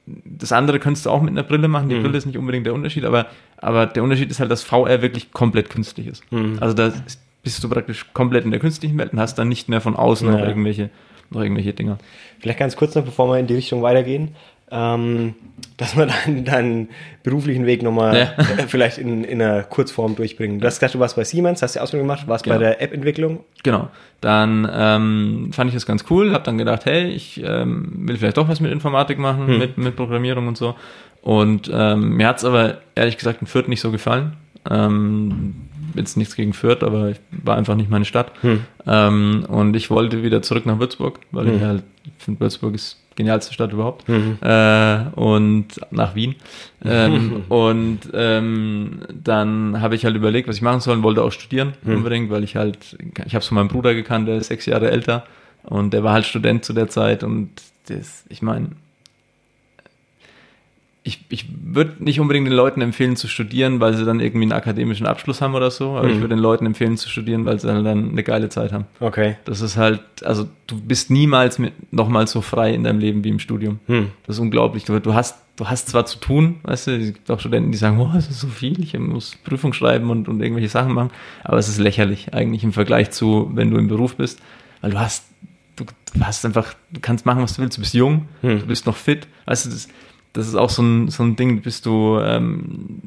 Das andere könntest du auch mit einer Brille machen. Die Brille ist nicht unbedingt der Unterschied, aber, aber der Unterschied ist halt, dass VR wirklich komplett künstlich ist. Also da bist du praktisch komplett in der künstlichen Welt und hast dann nicht mehr von außen noch
Ja.
irgendwelche, noch irgendwelche Dinger.
Vielleicht ganz kurz noch, bevor wir in die Richtung weitergehen. ähm, dass wir deinen, *laughs* deinen beruflichen Weg nochmal
Ja. *laughs*
vielleicht in, in einer Kurzform durchbringen. Du hast gesagt, du warst bei Siemens, hast die Ausbildung gemacht, warst bei
Genau.
der App-Entwicklung.
Genau. Dann ähm, fand ich das ganz cool, habe dann gedacht, hey, ich ähm, will vielleicht doch was mit Informatik machen,
Hm.
mit, mit Programmierung und so. Und ähm, mir hat's aber ehrlich gesagt in Fürth nicht so gefallen. Ähm, jetzt nichts gegen Fürth, aber ich war einfach nicht meine Stadt.
Hm.
Ähm, und ich wollte wieder zurück nach Würzburg, weil ich halt finde, Würzburg ist die genialste Stadt überhaupt.
Mhm.
Äh, und nach Wien. *laughs* Ähm, und ähm, dann habe ich halt überlegt, was ich machen soll und wollte auch studieren unbedingt, weil ich halt, ich habe es von meinem Bruder gekannt, der ist sechs Jahre älter und der war halt Student zu der Zeit und das, ich meine, ich, ich würde nicht unbedingt den Leuten empfehlen zu studieren, weil sie dann irgendwie einen akademischen Abschluss haben oder so, aber ich würde den Leuten empfehlen zu studieren, weil sie dann eine geile Zeit haben.
Okay.
Das ist halt, also du bist niemals nochmal so frei in deinem Leben wie im Studium.
Hm.
Das ist unglaublich. Du, du hast, du hast zwar zu tun, weißt du, es gibt auch Studenten, die sagen, oh, das ist so viel, ich muss Prüfung schreiben und, und irgendwelche Sachen machen, aber es ist lächerlich eigentlich im Vergleich zu, wenn du im Beruf bist, weil du hast, du, du hast einfach, du kannst machen, was du willst, du bist jung,
Hm.
du bist noch fit, weißt du, das, das ist auch so ein, so ein Ding, bist du, ähm,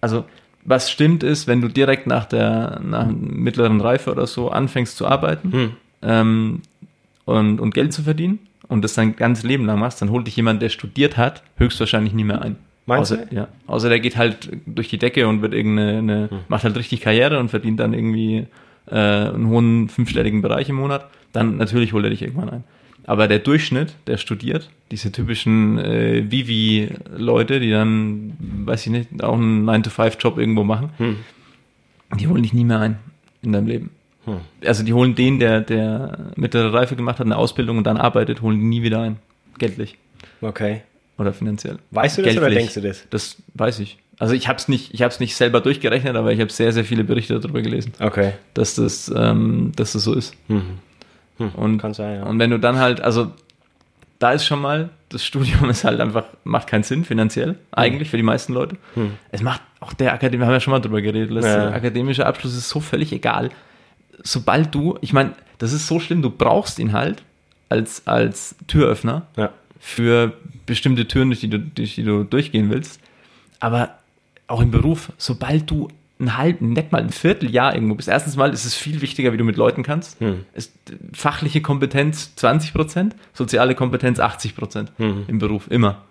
also was stimmt ist, wenn du direkt nach der nach mittleren Reife oder so anfängst zu arbeiten
Hm.
ähm, und, und Geld zu verdienen und das dein ganzes Leben lang machst, dann holt dich jemand, der studiert hat, höchstwahrscheinlich nie mehr ein.
Meinst
außer,
du?
Ja. Außer der geht halt durch die Decke und wird irgendeine, eine, macht halt richtig Karriere und verdient dann irgendwie äh, einen hohen fünfstelligen Bereich im Monat. Dann natürlich holt er dich irgendwann ein. Aber der Durchschnitt, der studiert, diese typischen äh, Vivi-Leute, die dann, weiß ich nicht, auch einen 9-to-5-Job irgendwo machen,
Hm.
die holen dich nie mehr ein in deinem Leben.
Hm.
Also die holen den, der, der mittlere Reife gemacht hat, eine Ausbildung und dann arbeitet, holen die nie wieder ein. Geldlich
Okay.
oder finanziell.
Weißt du das oder
Geldlich.
denkst du das?
Das weiß ich. Also ich habe es nicht, ich habe es nicht selber durchgerechnet, aber ich habe sehr, sehr viele Berichte darüber gelesen,
Okay.
dass das, ähm, dass das so ist.
Mhm.
Und,
Kann sein, ja.
und wenn du dann halt, also da ist schon mal, das Studium *laughs* ist halt einfach, macht keinen Sinn finanziell, eigentlich für die meisten Leute.
Hm.
Es macht auch der Akademie, wir haben ja schon mal drüber geredet,
Ja.
der akademische Abschluss ist so völlig egal. Sobald du, ich meine, das ist so schlimm, du brauchst ihn halt als, als Türöffner
Ja.
für bestimmte Türen, durch die, du, durch die du durchgehen willst. Aber auch im Beruf, sobald du ein halb, nicht mal ein Vierteljahr irgendwo bist, erstens mal ist es viel wichtiger, wie du mit Leuten kannst.
Hm.
Ist fachliche Kompetenz 20 Prozent, soziale Kompetenz 80 Prozent
Hm.
im Beruf, immer.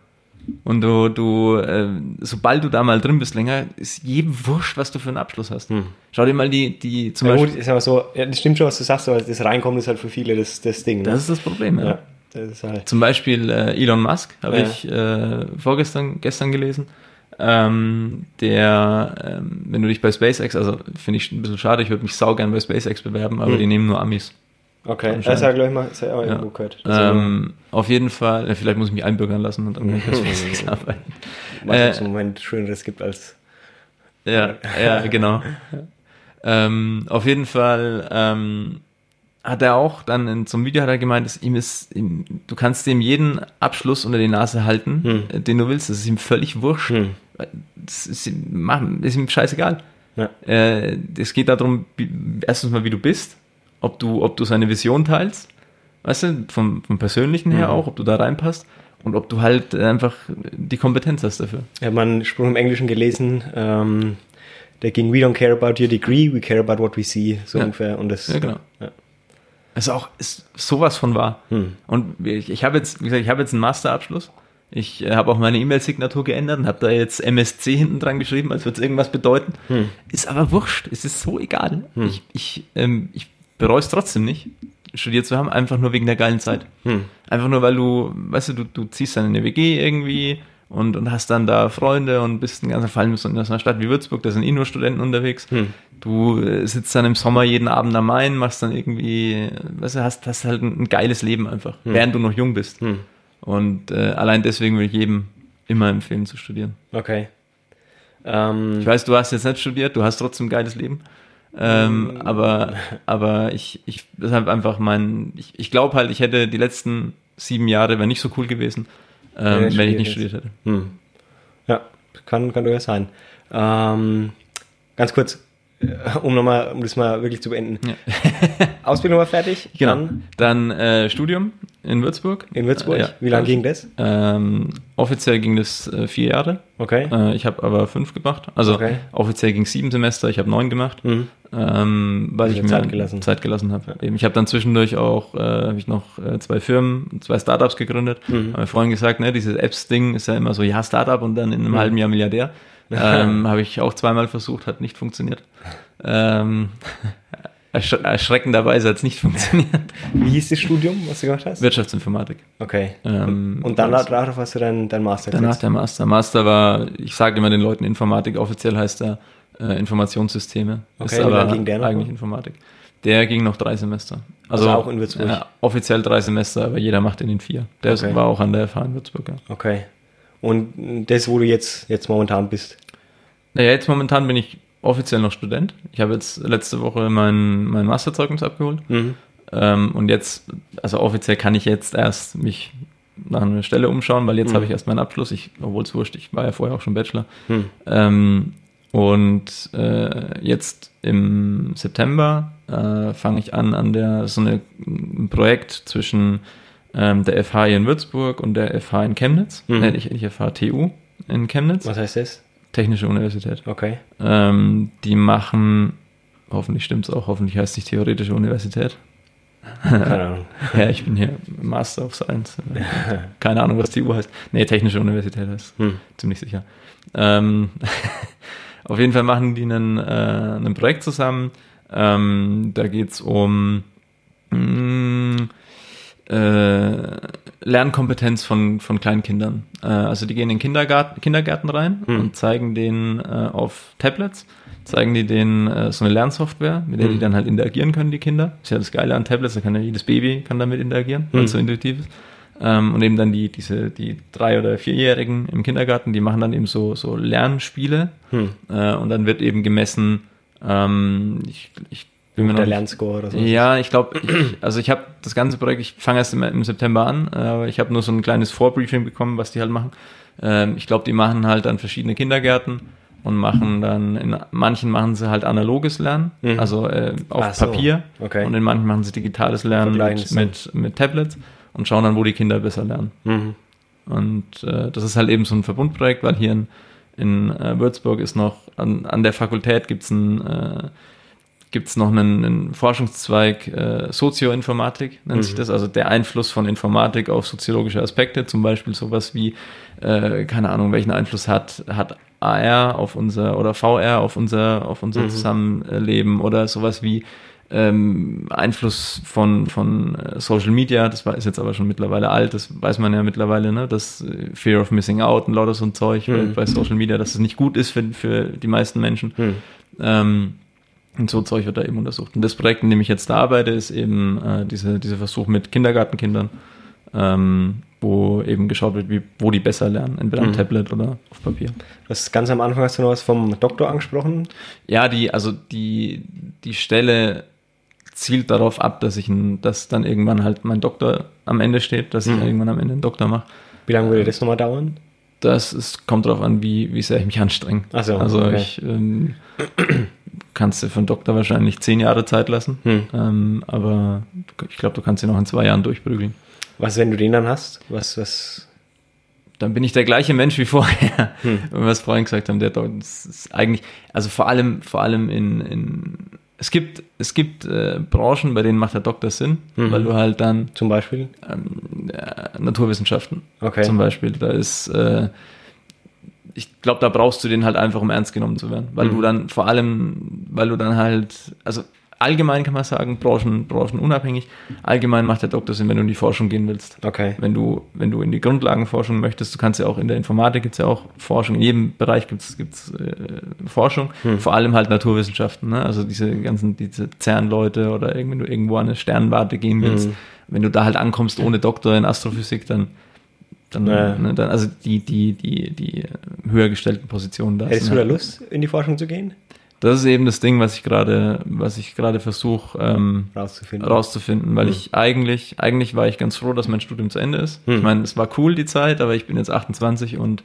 Und du, du äh, sobald du da mal drin bist länger, ist jedem wurscht, was du für einen Abschluss hast. Schau dir mal die, die zum
Hm. Ja,
Beispiel.
gut, ist aber so, ja, das stimmt schon, was du sagst, aber das Reinkommen ist halt für viele das, das Ding. Ne?
Das ist das Problem, ja.
ja. Das ist halt.
Zum Beispiel äh, Elon Musk, habe
Ja.
ich äh, vorgestern, gestern gelesen. Ähm, der, ähm, wenn du dich bei SpaceX, also finde ich ein bisschen schade, ich würde mich saugern bei SpaceX bewerben, aber
Hm.
die nehmen nur Amis.
Okay, das habe ich gleich mal hab ich auch irgendwo gehört. Ist
Ähm, auf jeden Fall, äh, vielleicht muss ich mich einbürgern lassen und dann kann ich bei *laughs* SpaceX arbeiten.
was
äh,
es im Moment Schöneres gibt als.
Ja, ja, *laughs* genau. Ähm, auf jeden Fall ähm, hat er auch dann in so einem Video hat er gemeint, dass ihm ist, ihm, du kannst ihm jeden Abschluss unter die Nase halten,
Hm.
äh, den du willst. Das ist ihm völlig wurscht.
Hm.
Das ist ihm, ist ihm scheißegal.
Ja.
Äh, es geht darum, erstens mal, wie du bist, ob du, ob du seine Vision teilst, weißt du, vom, vom Persönlichen her
Mhm.
auch, ob du da reinpasst und ob du halt einfach die Kompetenz hast dafür.
Ich habe mal einen Spruch im Englischen gelesen, ähm, der ging, we don't care about your degree, we care about what we see, so
Ja.
ungefähr. Und das,
Ja, genau.
Ja.
Ist auch ist sowas von wahr.
Hm.
Und ich, ich habe jetzt, wie gesagt, ich habe jetzt einen Masterabschluss. Ich äh, habe auch meine E-Mail-Signatur geändert und habe da jetzt MSC hinten dran geschrieben, als würde es irgendwas bedeuten.
Hm.
Ist aber wurscht. Es ist so egal. Ich, ich, ähm, ich bereue es trotzdem nicht, studiert zu haben, einfach nur wegen der geilen Zeit.
Hm.
Einfach nur, weil du, weißt du, du, du ziehst dann in eine WG irgendwie und, und hast dann da Freunde und bist ein ganzer Fall in so einer Stadt wie Würzburg, da sind eh nur Studenten unterwegs.
Hm.
Du äh, sitzt dann im Sommer jeden Abend am Main, machst dann irgendwie, weißt du, hast, hast halt ein, ein geiles Leben einfach, während du noch jung bist.
Hm.
Und äh, allein deswegen würde ich jedem immer empfehlen zu studieren.
Okay. Ähm,
Ich weiß, du hast jetzt nicht studiert, du hast trotzdem ein geiles Leben. Ähm, aber, *laughs* aber ich, ich, deshalb einfach mein, ich, ich glaube halt, ich hätte die letzten sieben Jahre wäre nicht so cool gewesen, ähm,
Ja,
wenn ich nicht
studiert
hätte.
Hm. Ja, kann, kann durchaus sein. Ähm, ganz kurz, *laughs* um nochmal, um das mal wirklich zu beenden. *laughs* Ausbildung war fertig.
Genau.
Dann
Dann äh, Studium in Würzburg.
in Würzburg.
Äh, ja.
Wie lange ging das?
Ähm, offiziell ging das äh, vier Jahre.
Okay.
Äh, ich habe aber fünf gemacht. Also
Okay.
offiziell ging es sieben Semester, ich habe neun gemacht,
Mhm.
ähm, weil
Also
ich mir
Zeit gelassen.
Zeit gelassen habe. Ich habe dann zwischendurch auch, äh, habe ich noch äh, zwei Firmen, zwei Startups gegründet.
Mhm.
Habe vorhin gesagt, ne, dieses Apps-Ding ist ja immer so, ja, Startup und dann in einem halben Jahr Milliardär. *laughs* Ähm, habe ich auch zweimal versucht, hat nicht funktioniert. Ähm, *laughs* ersch erschreckenderweise hat es nicht funktioniert.
Wie hieß das Studium, was du gemacht hast?
Wirtschaftsinformatik.
Okay.
Ähm,
Und dann darauf hast du dann dein Master
Danach
gesetzt.
der Master. Master war, ich sage immer den Leuten Informatik, offiziell heißt er äh, Informationssysteme.
Okay,
ist aber
ging der noch?
eigentlich Informatik. Der ging noch drei Semester.
Also auch in Würzburg?
Ja, offiziell drei Semester, aber jeder macht in den vier. Der
Okay.
war auch an der FH in Würzburg. Ja.
Okay. Und das, wo du jetzt, jetzt momentan bist.
Naja, jetzt momentan bin ich offiziell noch Student. Ich habe jetzt letzte Woche mein, mein Masterzeugnis abgeholt.
Mhm.
Ähm, und jetzt, also offiziell kann ich jetzt erst mich nach einer Stelle umschauen, weil jetzt
Mhm.
habe ich erst meinen Abschluss. Ich, obwohl es wurscht, ich war ja vorher auch schon Bachelor.
Hm.
Ähm, und äh, jetzt im September äh, fange ich an an der so eine, ein Projekt zwischen ähm, der FH hier in Würzburg und der FH in Chemnitz,
Mhm.
äh, nicht, nicht FH TU in Chemnitz,
Was heißt das?
Technische Universität.
Okay.
Ähm, die machen, hoffentlich stimmt's auch, hoffentlich heißt es nicht Theoretische Universität.
Keine Ahnung. *laughs*
Ja, ich bin hier Master of Science. Keine Ahnung, was die U heißt. Nee, Technische Universität heißt.
Hm.
Ziemlich sicher. Ähm, *laughs* auf jeden Fall machen die einen, äh, ein Projekt zusammen. Ähm, da geht's um mh, äh, Lernkompetenz von, von kleinen Kindern. Äh, also die gehen in Kindergarten, Kindergärten rein
Hm.
und zeigen denen äh, auf Tablets, zeigen die denen äh, so eine Lernsoftware, mit der die
Hm.
dann halt interagieren können, die Kinder. ist ja das Geile an Tablets, da kann ja jedes Baby kann damit interagieren, weil es so
Hm.
intuitiv ist. Ähm, und eben dann die, diese, die drei- oder vierjährigen im Kindergarten, die machen dann eben so, so Lernspiele
Hm.
äh, und dann wird eben gemessen, ähm, ich, ich bin mir
Der Lernscore oder so.
ja, ich glaube, also ich habe das ganze Projekt, ich fange erst im, im September an, äh, aber ich habe nur so ein kleines Vorbriefing bekommen, was die halt machen. Ähm, ich glaube, die machen halt dann verschiedene Kindergärten und machen dann, in manchen machen sie halt analoges Lernen,
Mhm.
also äh, auf
so,
Papier
okay.
und in manchen machen sie digitales Lernen mit,
es
mit, mit Tablets und schauen dann, wo die Kinder besser lernen.
Mhm.
Und äh, das ist halt eben so ein Verbundprojekt, weil hier in, in äh, Würzburg ist noch, an, an der Fakultät gibt's ein, äh, gibt's noch einen, einen Forschungszweig äh, Sozioinformatik, nennt sich das, also der Einfluss von Informatik auf soziologische Aspekte, zum Beispiel sowas wie, äh, keine Ahnung, welchen Einfluss hat, hat AR auf unser oder VR auf unser, auf unser Zusammenleben oder sowas wie ähm, Einfluss von, von äh, Social Media, das war, ist jetzt aber schon mittlerweile alt, das weiß man ja mittlerweile, ne, dass äh, Fear of Missing Out und lauter so ein Zeug bei,
Mhm.
bei Social Media, dass es nicht gut ist für, für die meisten Menschen.
Hm.
Ähm, und so Zeug wird da eben untersucht. Und das Projekt, in dem ich jetzt da arbeite, ist eben äh, diese, dieser Versuch mit Kindergartenkindern, ähm, wo eben geschaut wird, wie, wo die besser lernen, entweder am
Mhm.
Tablet oder auf Papier.
Du hast ganz am Anfang hast du noch was vom Doktor angesprochen.
Ja, die, also die, die Stelle zielt darauf ab, dass ich ein, dass dann irgendwann halt mein Doktor am Ende steht, dass ich
Mhm.
irgendwann am Ende einen Doktor mache.
Wie lange würde das nochmal dauern?
Das ist, kommt darauf an, wie, wie sehr ich mich anstrenge.
So,
also
okay.
ich ähm, kannst dir für einen Doktor wahrscheinlich zehn Jahre Zeit lassen,
Hm.
ähm, aber ich glaube, du kannst ihn noch in zwei Jahren durchprügeln.
Was, wenn du den dann hast? Was, was?
Dann bin ich der gleiche Mensch wie vorher.
Hm. *laughs*
Und was vorhin gesagt haben, der Doktor, das ist eigentlich, also vor allem, vor allem in, in es gibt, es gibt äh, Branchen, bei denen macht der Doktor Sinn,
Mhm.
weil du halt dann
Zum Beispiel?
ähm, äh, Naturwissenschaften
Okay.
zum Beispiel, da ist, äh, ich glaube, da brauchst du den halt einfach, um ernst genommen zu werden, weil
Mhm.
du dann vor allem, weil du dann halt, also allgemein kann man sagen, branchen, branchenunabhängig, allgemein macht der Doktor Sinn, wenn du in die Forschung gehen willst.
Okay.
Wenn du, wenn du in die Grundlagenforschung möchtest, du kannst ja auch in der Informatik gibt's ja auch Forschung, in jedem Bereich gibt's gibt's äh, Forschung,
Hm.
vor allem halt Naturwissenschaften, ne? also diese ganzen, diese CERN-Leute oder wenn du irgendwo an eine Sternwarte gehen willst,
Hm.
wenn du da halt ankommst ohne Doktor in Astrophysik, dann, dann,
Ja.
ne, dann also die, die, die, die höher gestellten Positionen da
Hättest du da
halt-
Lust, in die Forschung zu gehen?
Das ist eben das Ding, was ich gerade, was ich gerade versuche, ähm,
Rauszufinden.
rauszufinden, weil
Hm.
ich eigentlich, eigentlich war ich ganz froh, dass mein Studium zu Ende ist.
Hm.
Ich meine, es war cool die Zeit, aber ich bin jetzt 28 und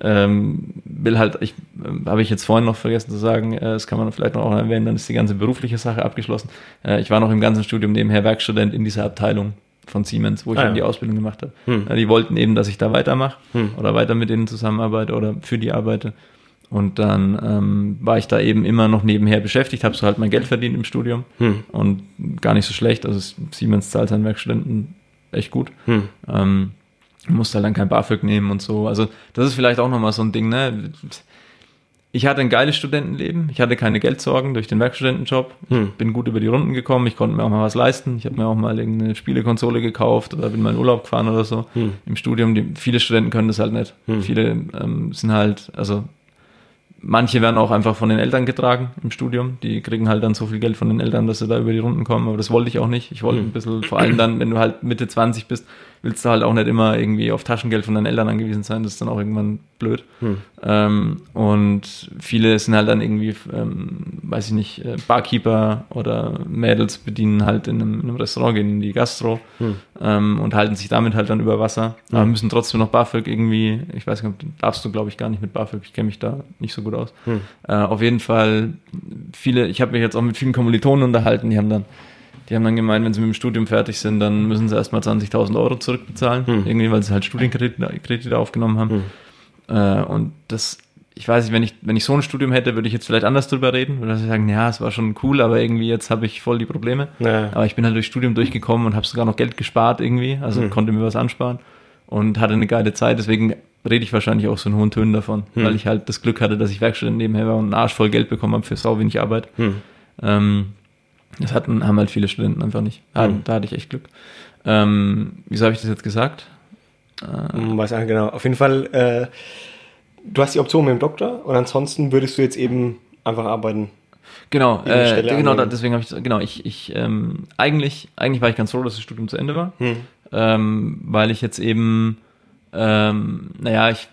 ähm, will halt, ich äh, habe ich jetzt vorhin noch vergessen zu sagen, äh, das kann man vielleicht noch auch erwähnen, dann ist die ganze berufliche Sache abgeschlossen. Äh, ich war noch im ganzen Studium nebenher Werkstudent in dieser Abteilung von Siemens, wo ich
Ah,
dann
ja.
die Ausbildung gemacht habe.
Hm.
Die wollten eben, dass ich da weitermache
Hm.
oder weiter mit denen zusammenarbeite oder für die arbeite. Und dann ähm, war ich da eben immer noch nebenher beschäftigt, habe so halt mein Geld verdient im Studium
Hm.
und gar nicht so schlecht. Also Siemens zahlt seinen Werkstudenten echt gut.
Hm.
Ähm, musste halt dann kein BAföG nehmen und so. Also das ist vielleicht auch nochmal so ein Ding, ne? Ich hatte ein geiles Studentenleben. Ich hatte keine Geldsorgen durch den Werkstudentenjob.
Hm.
Bin gut über die Runden gekommen. Ich konnte mir auch mal was leisten. Ich habe mir auch mal irgendeine Spielekonsole gekauft oder bin mal in Urlaub gefahren oder so.
Hm.
Im Studium, die, viele Studenten können das halt nicht.
Hm.
Viele ähm, sind halt, also manche werden auch einfach von den Eltern getragen im Studium. Die kriegen halt dann so viel Geld von den Eltern, dass sie da über die Runden kommen. Aber das wollte ich auch nicht. Ich wollte ein bisschen, vor allem dann, wenn du halt Mitte 20 bist, willst du halt auch nicht immer irgendwie auf Taschengeld von deinen Eltern angewiesen sein. Das ist dann auch irgendwann blöd.
Hm.
Ähm, und viele sind halt dann irgendwie, ähm, weiß ich nicht, äh, Barkeeper oder Mädels bedienen halt in einem, in einem Restaurant, gehen in die Gastro
Hm.
ähm, und halten sich damit halt dann über Wasser.
Ja.
Aber müssen trotzdem noch BAföG irgendwie, ich weiß nicht, darfst du glaube ich gar nicht mit BAföG, ich kenne mich da nicht so gut aus.
Hm.
Äh, auf jeden Fall viele, ich habe mich jetzt auch mit vielen Kommilitonen unterhalten, die haben dann die haben dann gemeint, wenn sie mit dem Studium fertig sind, dann müssen sie erstmal 20.000 Euro zurückbezahlen,
Hm.
irgendwie, weil sie halt Studienkredite Kredite aufgenommen haben.
Hm.
Äh, und das, ich weiß nicht, wenn ich, wenn ich so ein Studium hätte, würde ich jetzt vielleicht anders drüber reden, würde ich sagen, ja, es war schon cool, aber irgendwie jetzt habe ich voll die Probleme.
Ja.
Aber ich bin halt durchs Studium durchgekommen und habe sogar noch Geld gespart irgendwie, also
Hm.
konnte mir was ansparen und hatte eine geile Zeit, deswegen rede ich wahrscheinlich auch so in hohen Tönen davon,
Hm.
weil ich halt das Glück hatte, dass ich Werkstudent nebenher war und einen Arsch voll Geld bekommen habe für sau wenig Arbeit.
Hm.
Ähm, das hatten, haben halt viele Studenten einfach nicht. Da,
Mhm.
da hatte ich echt Glück. Ähm, wieso habe ich das jetzt gesagt? Äh,
Hm, Weiß nicht genau. Auf jeden Fall, äh, du hast die Option mit dem Doktor und ansonsten würdest du jetzt eben einfach arbeiten.
Genau, äh, genau,
annehmen.
deswegen habe ich, genau, ich, ich, ähm, eigentlich, eigentlich war ich ganz froh, dass das Studium zu Ende war,
Hm.
ähm, weil ich jetzt eben, ähm, naja, ich,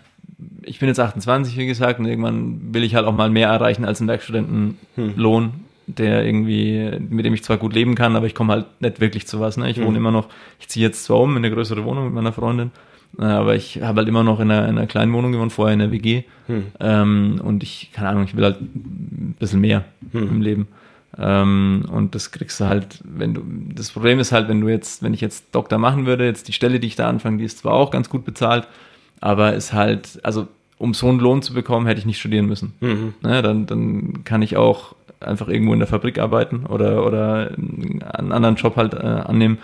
ich bin jetzt 28, wie gesagt, und irgendwann will ich halt auch mal mehr erreichen als einen Werkstudentenlohn, der irgendwie, mit dem ich zwar gut leben kann, aber ich komme halt nicht wirklich zu was. Ne? Ich
Hm.
wohne immer noch, ich ziehe jetzt zwar um in eine größere Wohnung mit meiner Freundin, äh, aber ich habe halt immer noch in einer, in einer kleinen Wohnung gewohnt, vorher in der WG.
Hm.
Ähm, und ich, keine Ahnung, ich will halt ein bisschen mehr
Hm.
im Leben. Ähm, und das kriegst du halt, wenn du, das Problem ist halt, wenn du jetzt, wenn ich jetzt Doktor machen würde, jetzt die Stelle, die ich da anfange, die ist zwar auch ganz gut bezahlt, aber ist halt, also um so einen Lohn zu bekommen, hätte ich nicht studieren müssen.
Mhm.
Ne, dann, dann kann ich auch einfach irgendwo in der Fabrik arbeiten oder, oder einen anderen Job halt äh, annehmen.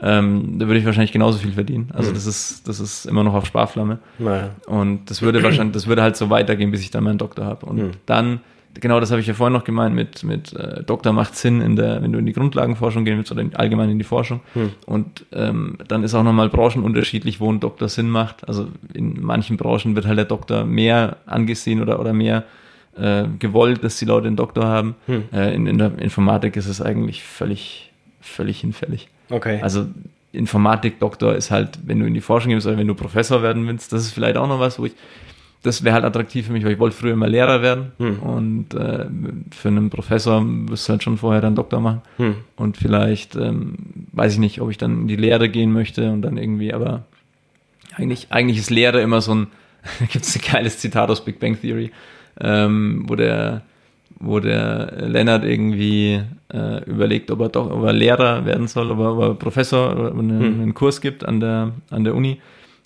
Ähm, da würde ich wahrscheinlich genauso viel verdienen. Also
Mhm.
das ist, das ist immer noch auf Sparflamme.
Naja.
Und das würde wahrscheinlich, das würde halt so weitergehen, bis ich dann meinen Doktor habe. Und
Hm.
dann, genau das habe ich ja vorhin noch gemeint, mit, mit äh, Doktor macht Sinn, in der, wenn du in die Grundlagenforschung gehen willst oder in, allgemein in die Forschung.
Hm.
Und ähm, dann ist auch nochmal branchenunterschiedlich, wo ein Doktor Sinn macht. Also in manchen Branchen wird halt der Doktor mehr angesehen oder, oder mehr äh, gewollt, dass die Leute einen Doktor haben.
Hm.
Äh, in, in der Informatik ist es eigentlich völlig, völlig hinfällig.
Okay.
Also Informatik-Doktor ist halt, wenn du in die Forschung gehst oder wenn du Professor werden willst, das ist vielleicht auch noch was, wo ich, das wäre halt attraktiv für mich, weil ich wollte früher immer Lehrer werden
Hm.
und äh, für einen Professor wirst du halt schon vorher dann Doktor machen
hm.
und vielleicht, ähm, weiß ich nicht, ob ich dann in die Lehre gehen möchte und dann irgendwie, aber eigentlich, eigentlich ist Lehre immer so ein, *laughs* da gibt es ein geiles Zitat aus Big Bang Theory, ähm, wo der wo der Lennart irgendwie äh, überlegt, ob er doch ob er Lehrer werden soll, ob er, ob er Professor oder einen,
Hm.
einen Kurs gibt an der, an der Uni.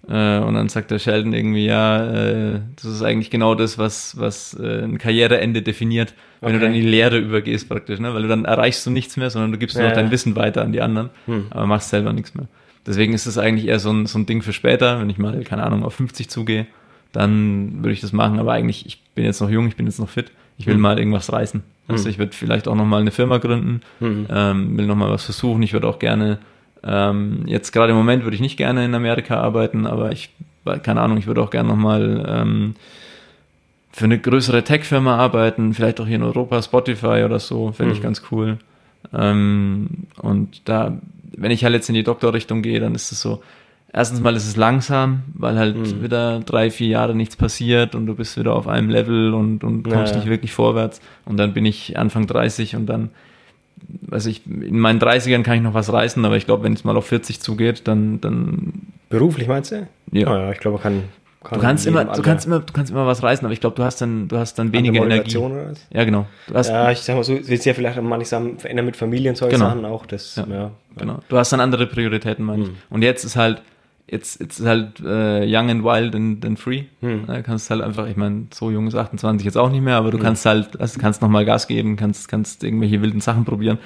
Äh, und dann sagt der Sheldon irgendwie, ja, äh, das ist eigentlich genau das, was, was äh, ein Karriereende definiert, wenn du
Okay.
dann in die Lehre übergehst praktisch, ne? weil du dann erreichst du nichts mehr, sondern du gibst nur
Ja,
noch dein. Wissen weiter an die anderen,
Hm.
aber machst selber nichts mehr. Deswegen ist es eigentlich eher so ein, so ein Ding für später, wenn ich mal, keine Ahnung, auf 50 zugehe, dann würde ich das machen, aber eigentlich, ich bin jetzt noch jung, ich bin jetzt noch fit, ich will
Hm.
mal irgendwas reißen. Also
Hm.
ich würde vielleicht auch noch mal eine Firma gründen,
Hm.
ähm, will noch mal was versuchen. Ich würde auch gerne, ähm, jetzt gerade im Moment würde ich nicht gerne in Amerika arbeiten, aber ich, keine Ahnung, ich würde auch gerne noch mal ähm, für eine größere Tech-Firma arbeiten, vielleicht auch hier in Europa, Spotify oder so, fände ich
Hm.
ganz cool. Ähm, und da, wenn ich halt jetzt in die Doktorrichtung gehe, dann ist es so, erstens mal ist es langsam, weil halt
Hm.
wieder drei, vier Jahre nichts passiert und du bist wieder auf einem Level und, und kommst
Ja, ja.
nicht wirklich vorwärts. Und dann bin ich Anfang 30 und dann, weiß ich, in meinen 30ern kann ich noch was reißen, aber ich glaube, wenn es mal auf 40 zugeht, dann, dann
Beruflich meinst du?
ja.
Ah ja, ich glaube, man kann,
Du kannst immer, du kannst immer, du kannst immer was reißen, aber ich glaube, du hast dann, du hast dann weniger Energie.
Oder was?
Ja, genau. Du hast,
Ja, ich sag mal so, willst ja vielleicht manche Sachen verändern mit Familien, solche
Genau.
Sachen auch. Das, ja.
Ja. Genau. Du hast dann andere Prioritäten, meine ich. Und jetzt ist halt, jetzt, jetzt ist halt äh, young and wild and, and free. Da kannst halt einfach, ich meine, so jung ist 28 jetzt auch nicht mehr, aber du kannst halt, also kannst nochmal Gas geben, kannst, kannst irgendwelche wilden Sachen probieren.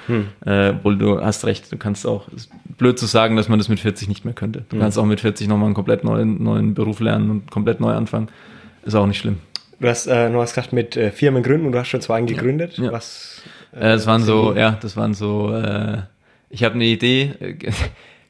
Äh, obwohl du hast recht, du kannst auch, ist blöd zu sagen, dass man das mit 40 nicht mehr könnte. Du kannst auch mit 40 nochmal einen komplett neuen, neuen Beruf lernen und komplett neu anfangen. Ist auch nicht schlimm.
Du hast, äh, du hast gesagt, mit äh, Firmen gründen und du hast schon zwei gegründet.
Ja.
Was,
Äh, das waren so, ja, das waren so, äh, ich habe eine Idee,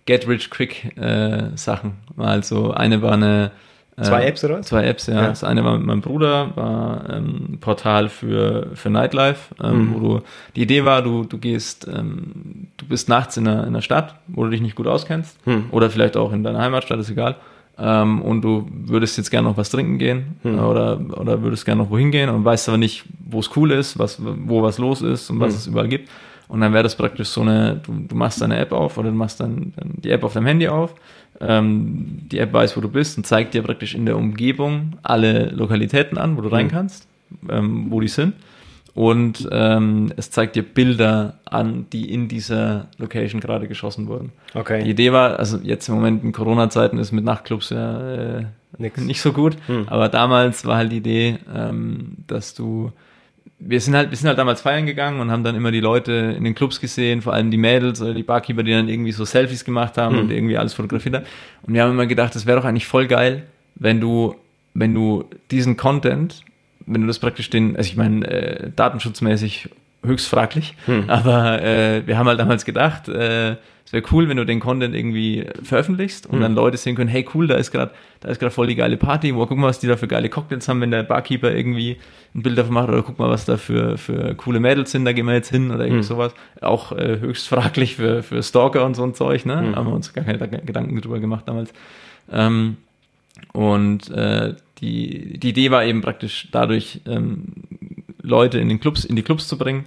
Get Rich Quick äh, Sachen. Also eine war eine äh,
Zwei Apps, oder was?
Zwei Apps, ja.
Ja.
Das eine war mit meinem Bruder, war ähm, ein Portal für, für Nightlife, ähm,
Mhm.
wo du, die Idee war, du, du gehst, ähm, du bist nachts in einer, in einer Stadt, wo du dich nicht gut auskennst,
Hm.
oder vielleicht auch in deiner Heimatstadt, ist egal. Ähm, und du würdest jetzt gerne noch was trinken gehen
Hm.
äh, oder, oder würdest gerne noch wohin gehen und weißt aber nicht, wo es cool ist, was, wo was los ist und was
Hm.
es überall gibt. Und dann wäre das praktisch so eine, du, du machst deine App auf oder du machst dann, dann die App auf deinem Handy auf. Ähm, die App weiß, wo du bist und zeigt dir praktisch in der Umgebung alle Lokalitäten an, wo du rein
Mhm.
kannst, ähm, wo die sind. Und ähm, es zeigt dir Bilder an, die in dieser Location gerade geschossen wurden. Die
Okay.
Idee war, also jetzt im Moment in Corona-Zeiten ist mit Nachtclubs ja äh,
Nix.
nicht so gut,
Hm.
aber damals war halt die Idee, ähm, dass du wir sind halt, wir sind halt damals feiern gegangen und haben dann immer die Leute in den Clubs gesehen, vor allem die Mädels oder die Barkeeper, die dann irgendwie so Selfies gemacht haben
Hm.
und irgendwie alles fotografiert haben. Und wir haben immer gedacht, das wäre doch eigentlich voll geil, wenn du, wenn du diesen Content, wenn du das praktisch den, also ich meine, äh, datenschutzmäßig höchst fraglich,
Hm.
aber äh, wir haben halt damals gedacht, äh, es wäre cool, wenn du den Content irgendwie veröffentlichst und
Hm.
dann Leute sehen können, hey cool, da ist gerade, da ist gerade voll die geile Party, wow, guck mal, was die da für geile Cocktails haben, wenn der Barkeeper irgendwie ein Bild davon macht oder guck mal, was da für, für coole Mädels sind, da gehen wir jetzt hin oder irgendwie
Hm.
sowas. Auch äh, höchst fraglich für, für Stalker und so ein Zeug, ne?
Hm.
Haben wir uns gar keine Gedanken drüber gemacht damals. Ähm, und äh, die, die Idee war eben praktisch dadurch, ähm, Leute in den Clubs, in die Clubs zu bringen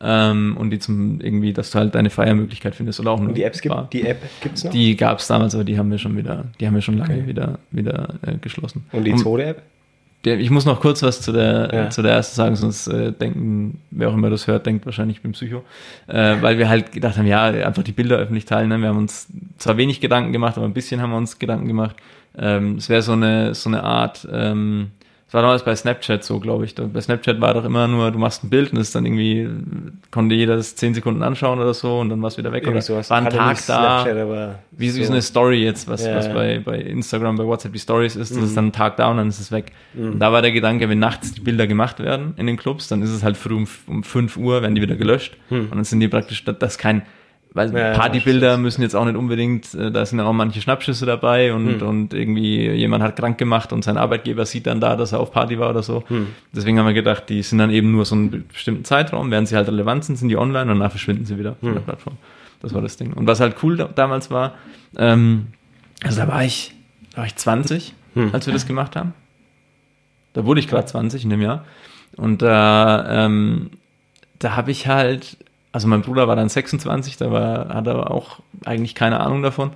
ähm, und die zum irgendwie, dass du halt deine Feiermöglichkeit findest oder auch nur
Und die Apps gibt, die App gibt's noch?
Die gab es damals, aber die haben wir schon wieder, die haben wir schon lange
Okay.
wieder, wieder äh, geschlossen.
und die zweite App?
Der, ich muss noch kurz was zu der,
Ja.
zu der ersten sagen, sonst äh, denken, wer auch immer das hört, denkt wahrscheinlich, ich bin Psycho. Äh, weil wir halt gedacht haben, ja, einfach die Bilder öffentlich teilen. Ne? Wir haben uns zwar wenig Gedanken gemacht, aber ein bisschen haben wir uns Gedanken gemacht. Ähm, es wäre so eine, so eine Art, ähm, war damals bei Snapchat so, glaube ich. Bei Snapchat war doch immer nur, du machst ein Bild und es ist dann irgendwie, konnte jeder das zehn Sekunden anschauen oder so und dann war es wieder weg.
Irgendwie
Oder
sowas.
war ein
Hatte
Tag da. Wie, wie so eine Story jetzt, was,
Ja,
was bei, bei Instagram, bei WhatsApp die Stories ist, das
Mhm.
ist dann ein Tag da und dann ist es weg. Und da war der Gedanke, wenn nachts die Bilder gemacht werden in den Clubs, dann ist es halt früh um, um 5 Uhr, werden die wieder gelöscht. Und dann sind die praktisch, das das ist kein, weil.
Ja,
Partybilder müssen jetzt auch nicht unbedingt, äh, da sind ja auch manche Schnappschüsse dabei und,
Hm.
und irgendwie jemand hat krank gemacht und sein Arbeitgeber sieht dann da, dass er auf Party war oder so.
Hm.
Deswegen haben wir gedacht, die sind dann eben nur so einen bestimmten Zeitraum, während sie halt relevant sind, sind die online und danach verschwinden sie wieder von
Hm.
der Plattform. Das war das Ding. Und was halt cool da, damals war, ähm, also da war ich, da war ich 20,
Hm.
als wir das gemacht haben. Da wurde ich gerade 20 in dem Jahr. Und da, ähm, da habe ich halt, also mein Bruder war dann 26, da war, hat er auch eigentlich keine Ahnung davon.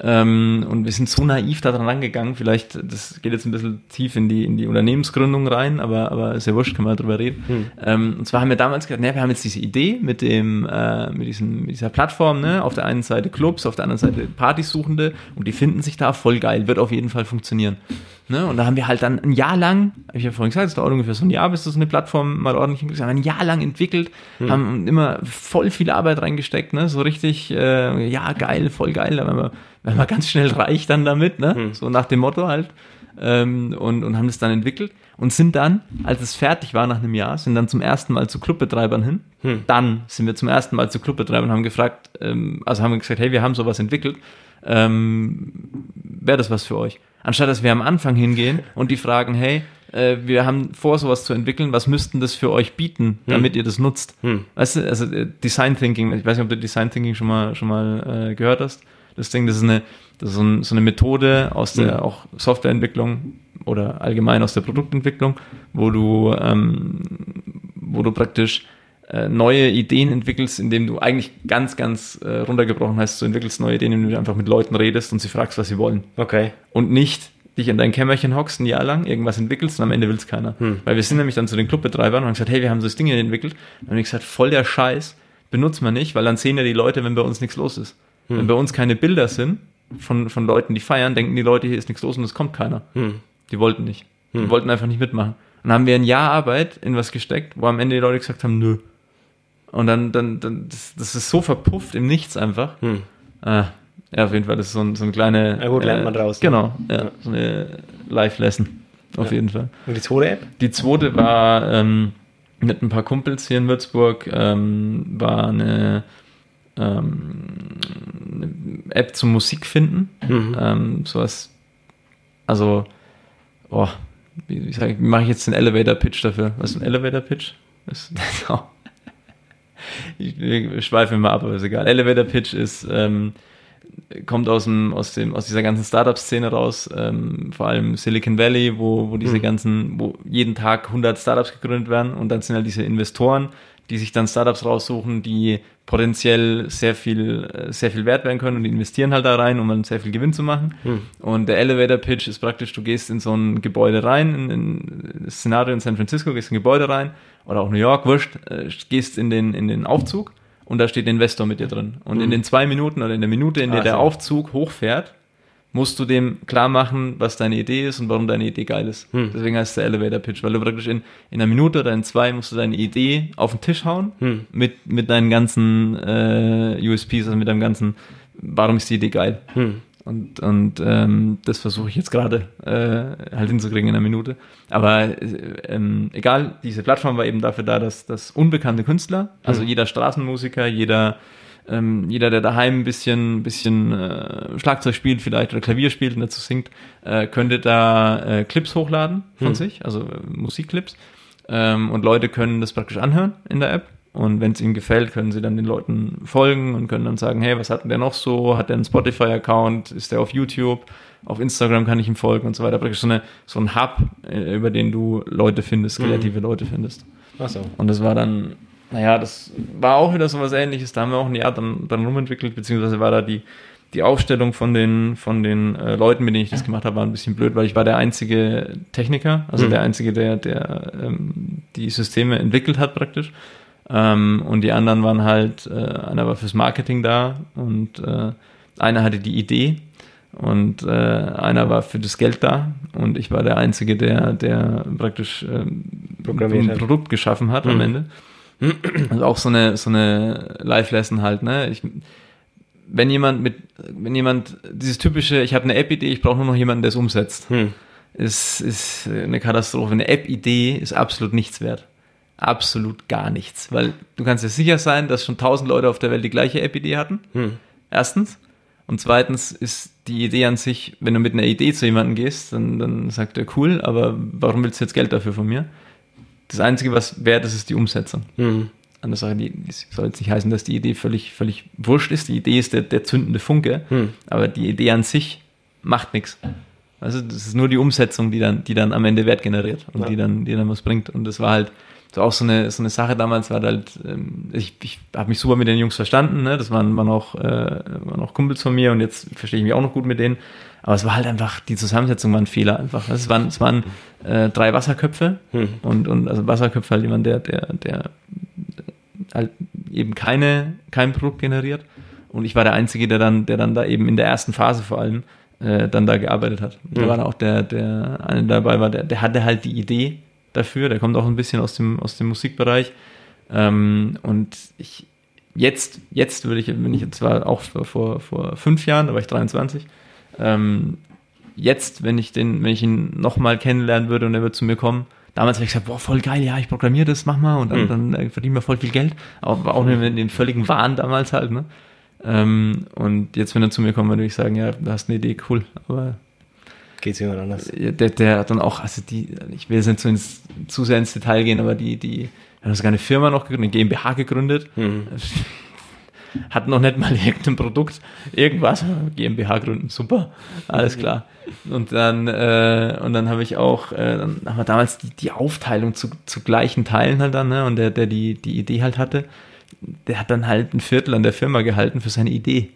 Ähm, und wir sind so naiv da dran rangegangen. Vielleicht, das geht jetzt ein bisschen tief in die, in die Unternehmensgründung rein, aber, aber ist ja wurscht, können wir drüber reden.
Hm.
Ähm, und zwar haben wir damals gedacht, ne, wir haben jetzt diese Idee mit dem, äh, mit diesem, mit dieser Plattform, ne, auf der einen Seite Clubs, auf der anderen Seite Partysuchende und die finden sich da voll geil, wird auf jeden Fall funktionieren. Ne? Und da haben wir halt dann ein Jahr lang, habe ich ja vorhin gesagt, es dauert ungefähr so ein Jahr, bis du so eine Plattform mal ordentlich hinkriegst, haben ein Jahr lang entwickelt, haben immer voll viel Arbeit reingesteckt, ne? so richtig, äh, ja, geil, voll geil, da werden wir, werden wir ganz schnell reich dann damit, ne? so nach dem Motto halt. Ähm, und, und haben das dann entwickelt und sind dann, als es fertig war nach einem Jahr, sind dann zum ersten Mal zu Clubbetreibern hin.
Hm.
Dann sind wir zum ersten Mal zu Clubbetreibern und haben gefragt, ähm, also haben wir gesagt, hey, wir haben sowas entwickelt, ähm, wäre das was für euch? Anstatt dass wir am Anfang hingehen *laughs* und die fragen, hey, äh, wir haben vor, sowas zu entwickeln, was müssten das für euch bieten, damit ihr das nutzt?
Hm.
Weißt du, also äh, Design Thinking, ich weiß nicht, ob du Design Thinking schon mal, schon mal äh, gehört hast. Das Ding, das ist eine, das ist so, ein, so eine Methode aus der
Mhm.
auch Softwareentwicklung oder allgemein aus der Produktentwicklung, wo du, ähm, wo du praktisch äh, neue Ideen entwickelst, indem du eigentlich ganz, ganz äh, runtergebrochen heißt, du entwickelst neue Ideen, indem du einfach mit Leuten redest und sie fragst, was sie wollen.
Okay.
Und nicht, dich in dein Kämmerchen hockst ein Jahr lang, irgendwas entwickelst und am Ende will's keiner. Weil wir sind nämlich dann zu den Clubbetreibern und haben gesagt, hey, wir haben so das Ding hier entwickelt. Und dann habe ich gesagt, voll der Scheiß, benutzt man nicht, weil dann sehen ja die Leute, wenn bei uns nichts los ist. Wenn bei uns keine Bilder sind von, von Leuten, die feiern, denken die Leute, hier ist nichts los und es kommt keiner. Die wollten nicht. Die wollten einfach nicht mitmachen. Und dann haben wir ein Jahr Arbeit in was gesteckt, wo am Ende die Leute gesagt haben, nö. Und dann, dann, dann das, das ist so verpufft im Nichts einfach. Ah, ja, auf jeden Fall, das ist so ein, so ein kleine.
Ja, gut, lernt man draus, ne?
Genau, ja, so eine Live-Lesson. Auf jeden Fall.
Und die zweite App?
Die zweite war ähm, mit ein paar Kumpels hier in Würzburg, ähm, war eine, ähm, eine App zum Musik finden. Ähm, sowas, also, oh, wie, wie, wie mache ich jetzt den Elevator-Pitch dafür? Was ist ein Elevator-Pitch? Ist, *laughs* ich, schweife mal ab, aber ist egal. Elevator-Pitch ist, ähm, kommt aus dem, aus dem, aus dieser ganzen Startup-Szene raus, ähm, vor allem Silicon Valley, wo, wo diese ganzen, wo jeden Tag 100 Startups gegründet werden und dann sind halt diese Investoren, die sich dann Startups raussuchen, die potenziell sehr viel, äh, sehr viel wert werden können und die investieren halt da rein, um dann sehr viel Gewinn zu machen. Und der Elevator Pitch ist praktisch, du gehst in so ein Gebäude rein, in, in das Szenario in San Francisco, gehst in ein Gebäude rein oder auch New York, wurscht, äh, gehst in den, in den Aufzug und da steht der Investor mit dir drin. Und in den zwei Minuten oder in der Minute, in der
Ah,
der. Aufzug hochfährt, musst du dem klar machen, was deine Idee ist und warum deine Idee geil ist. Deswegen heißt es der Elevator Pitch, weil du praktisch in, in einer Minute oder in zwei musst du deine Idee auf den Tisch hauen mit, mit deinen ganzen äh, USPs, also mit deinem ganzen, warum ist die Idee geil. Und, und ähm, das versuche ich jetzt gerade äh, halt hinzukriegen in einer Minute. Aber äh, ähm, egal, diese Plattform war eben dafür da, dass, dass unbekannte Künstler, also jeder Straßenmusiker, jeder ähm, jeder, der daheim ein bisschen, bisschen äh, Schlagzeug spielt vielleicht oder Klavier spielt und dazu singt, äh, könnte da äh, Clips hochladen von sich, also äh, Musikclips. Ähm, und Leute können das praktisch anhören in der App. Und wenn es ihnen gefällt, können sie dann den Leuten folgen und können dann sagen, hey, was hat denn der noch so? Hat der einen Spotify-Account? Ist der auf YouTube? Auf Instagram kann ich ihm folgen und so weiter. Praktisch so, eine, so ein Hub, äh, über den du Leute findest, kreative Leute findest.
Achso.
Und das war dann, naja, das war auch wieder so was ähnliches. Da haben wir auch ein Jahr dann, dann rumentwickelt, beziehungsweise war da die, die Aufstellung von den, von den äh, Leuten, mit denen ich das gemacht habe, war ein bisschen blöd, weil ich war der einzige Techniker, also der einzige, der, der ähm, die Systeme entwickelt hat praktisch. Ähm, und die anderen waren halt, äh, einer war fürs Marketing da und äh, einer hatte die Idee und äh, einer war für das Geld da und ich war der Einzige, der, der praktisch ähm, ein. Produkt geschaffen hat am Ende. Also auch so eine, so eine Live-Lesson halt, ne? Ich, wenn jemand mit, wenn jemand, dieses typische, ich habe eine App-Idee, ich brauche nur noch jemanden, der es umsetzt, ist, ist eine Katastrophe. Eine App-Idee ist absolut nichts wert. Absolut gar nichts. Weil du kannst dir sicher sein, dass schon tausend Leute auf der Welt die gleiche App-Idee hatten. Erstens. Und zweitens ist die Idee an sich, wenn du mit einer Idee zu jemandem gehst, dann, dann sagt er cool, aber warum willst du jetzt Geld dafür von mir? Das Einzige, was wert ist, ist die Umsetzung. Andere Sache, die, soll jetzt nicht heißen, dass die Idee völlig, völlig wurscht ist. Die Idee ist der, der zündende Funke, aber die Idee an sich macht nichts. Also das ist nur die Umsetzung, die dann, die dann am Ende Wert generiert und
Ja.
die dann, die dann was bringt. Und das war halt so auch so eine, so eine Sache damals, war halt, ähm, ich, ich habe mich super mit den Jungs verstanden, ne? Das waren, waren auch, äh, waren auch Kumpels von mir und jetzt verstehe ich mich auch noch gut mit denen. Aber es war halt einfach, die Zusammensetzung war ein Fehler einfach. Es waren, es waren äh, drei Wasserköpfe und, und also Wasserköpfe halt jemand, der, der, der halt eben keine, kein Produkt generiert. Und ich war der Einzige, der dann, der dann da eben in der ersten Phase vor allem äh, dann da gearbeitet hat. Da war dann auch der, der eine dabei war, der, der hatte halt die Idee dafür, der kommt auch ein bisschen aus dem, aus dem Musikbereich. Ähm, und ich jetzt, jetzt würde ich, wenn ich jetzt war auch vor, vor, vor fünf Jahren, da war ich 23, ähm, jetzt, wenn ich den, wenn ich ihn nochmal kennenlernen würde und er würde zu mir kommen, damals hätte ich gesagt, boah, voll geil, ja, ich programmiere das, mach mal und dann, dann äh, verdienen wir voll viel Geld. Aber auch in den völligen Wahn damals halt, ne? Ähm, und jetzt, wenn er zu mir kommt, würde ich sagen, ja, du hast eine Idee, cool. Aber
Geht's jemand anders?
der, der hat dann auch, also die, ich will jetzt nicht ins, zu sehr ins Detail gehen, aber die, die, er hat sogar eine Firma noch gegründet, eine GmbH gegründet. *laughs* Hat noch nicht mal *laughs* irgendein Produkt, irgendwas, GmbH gründen, super, alles klar. Und dann, äh, und dann habe ich auch, äh, dann haben wir damals die, die Aufteilung zu, zu gleichen Teilen halt dann, ne? Und der, der die, die Idee halt hatte, der hat dann halt ein Viertel an der Firma gehalten für seine Idee.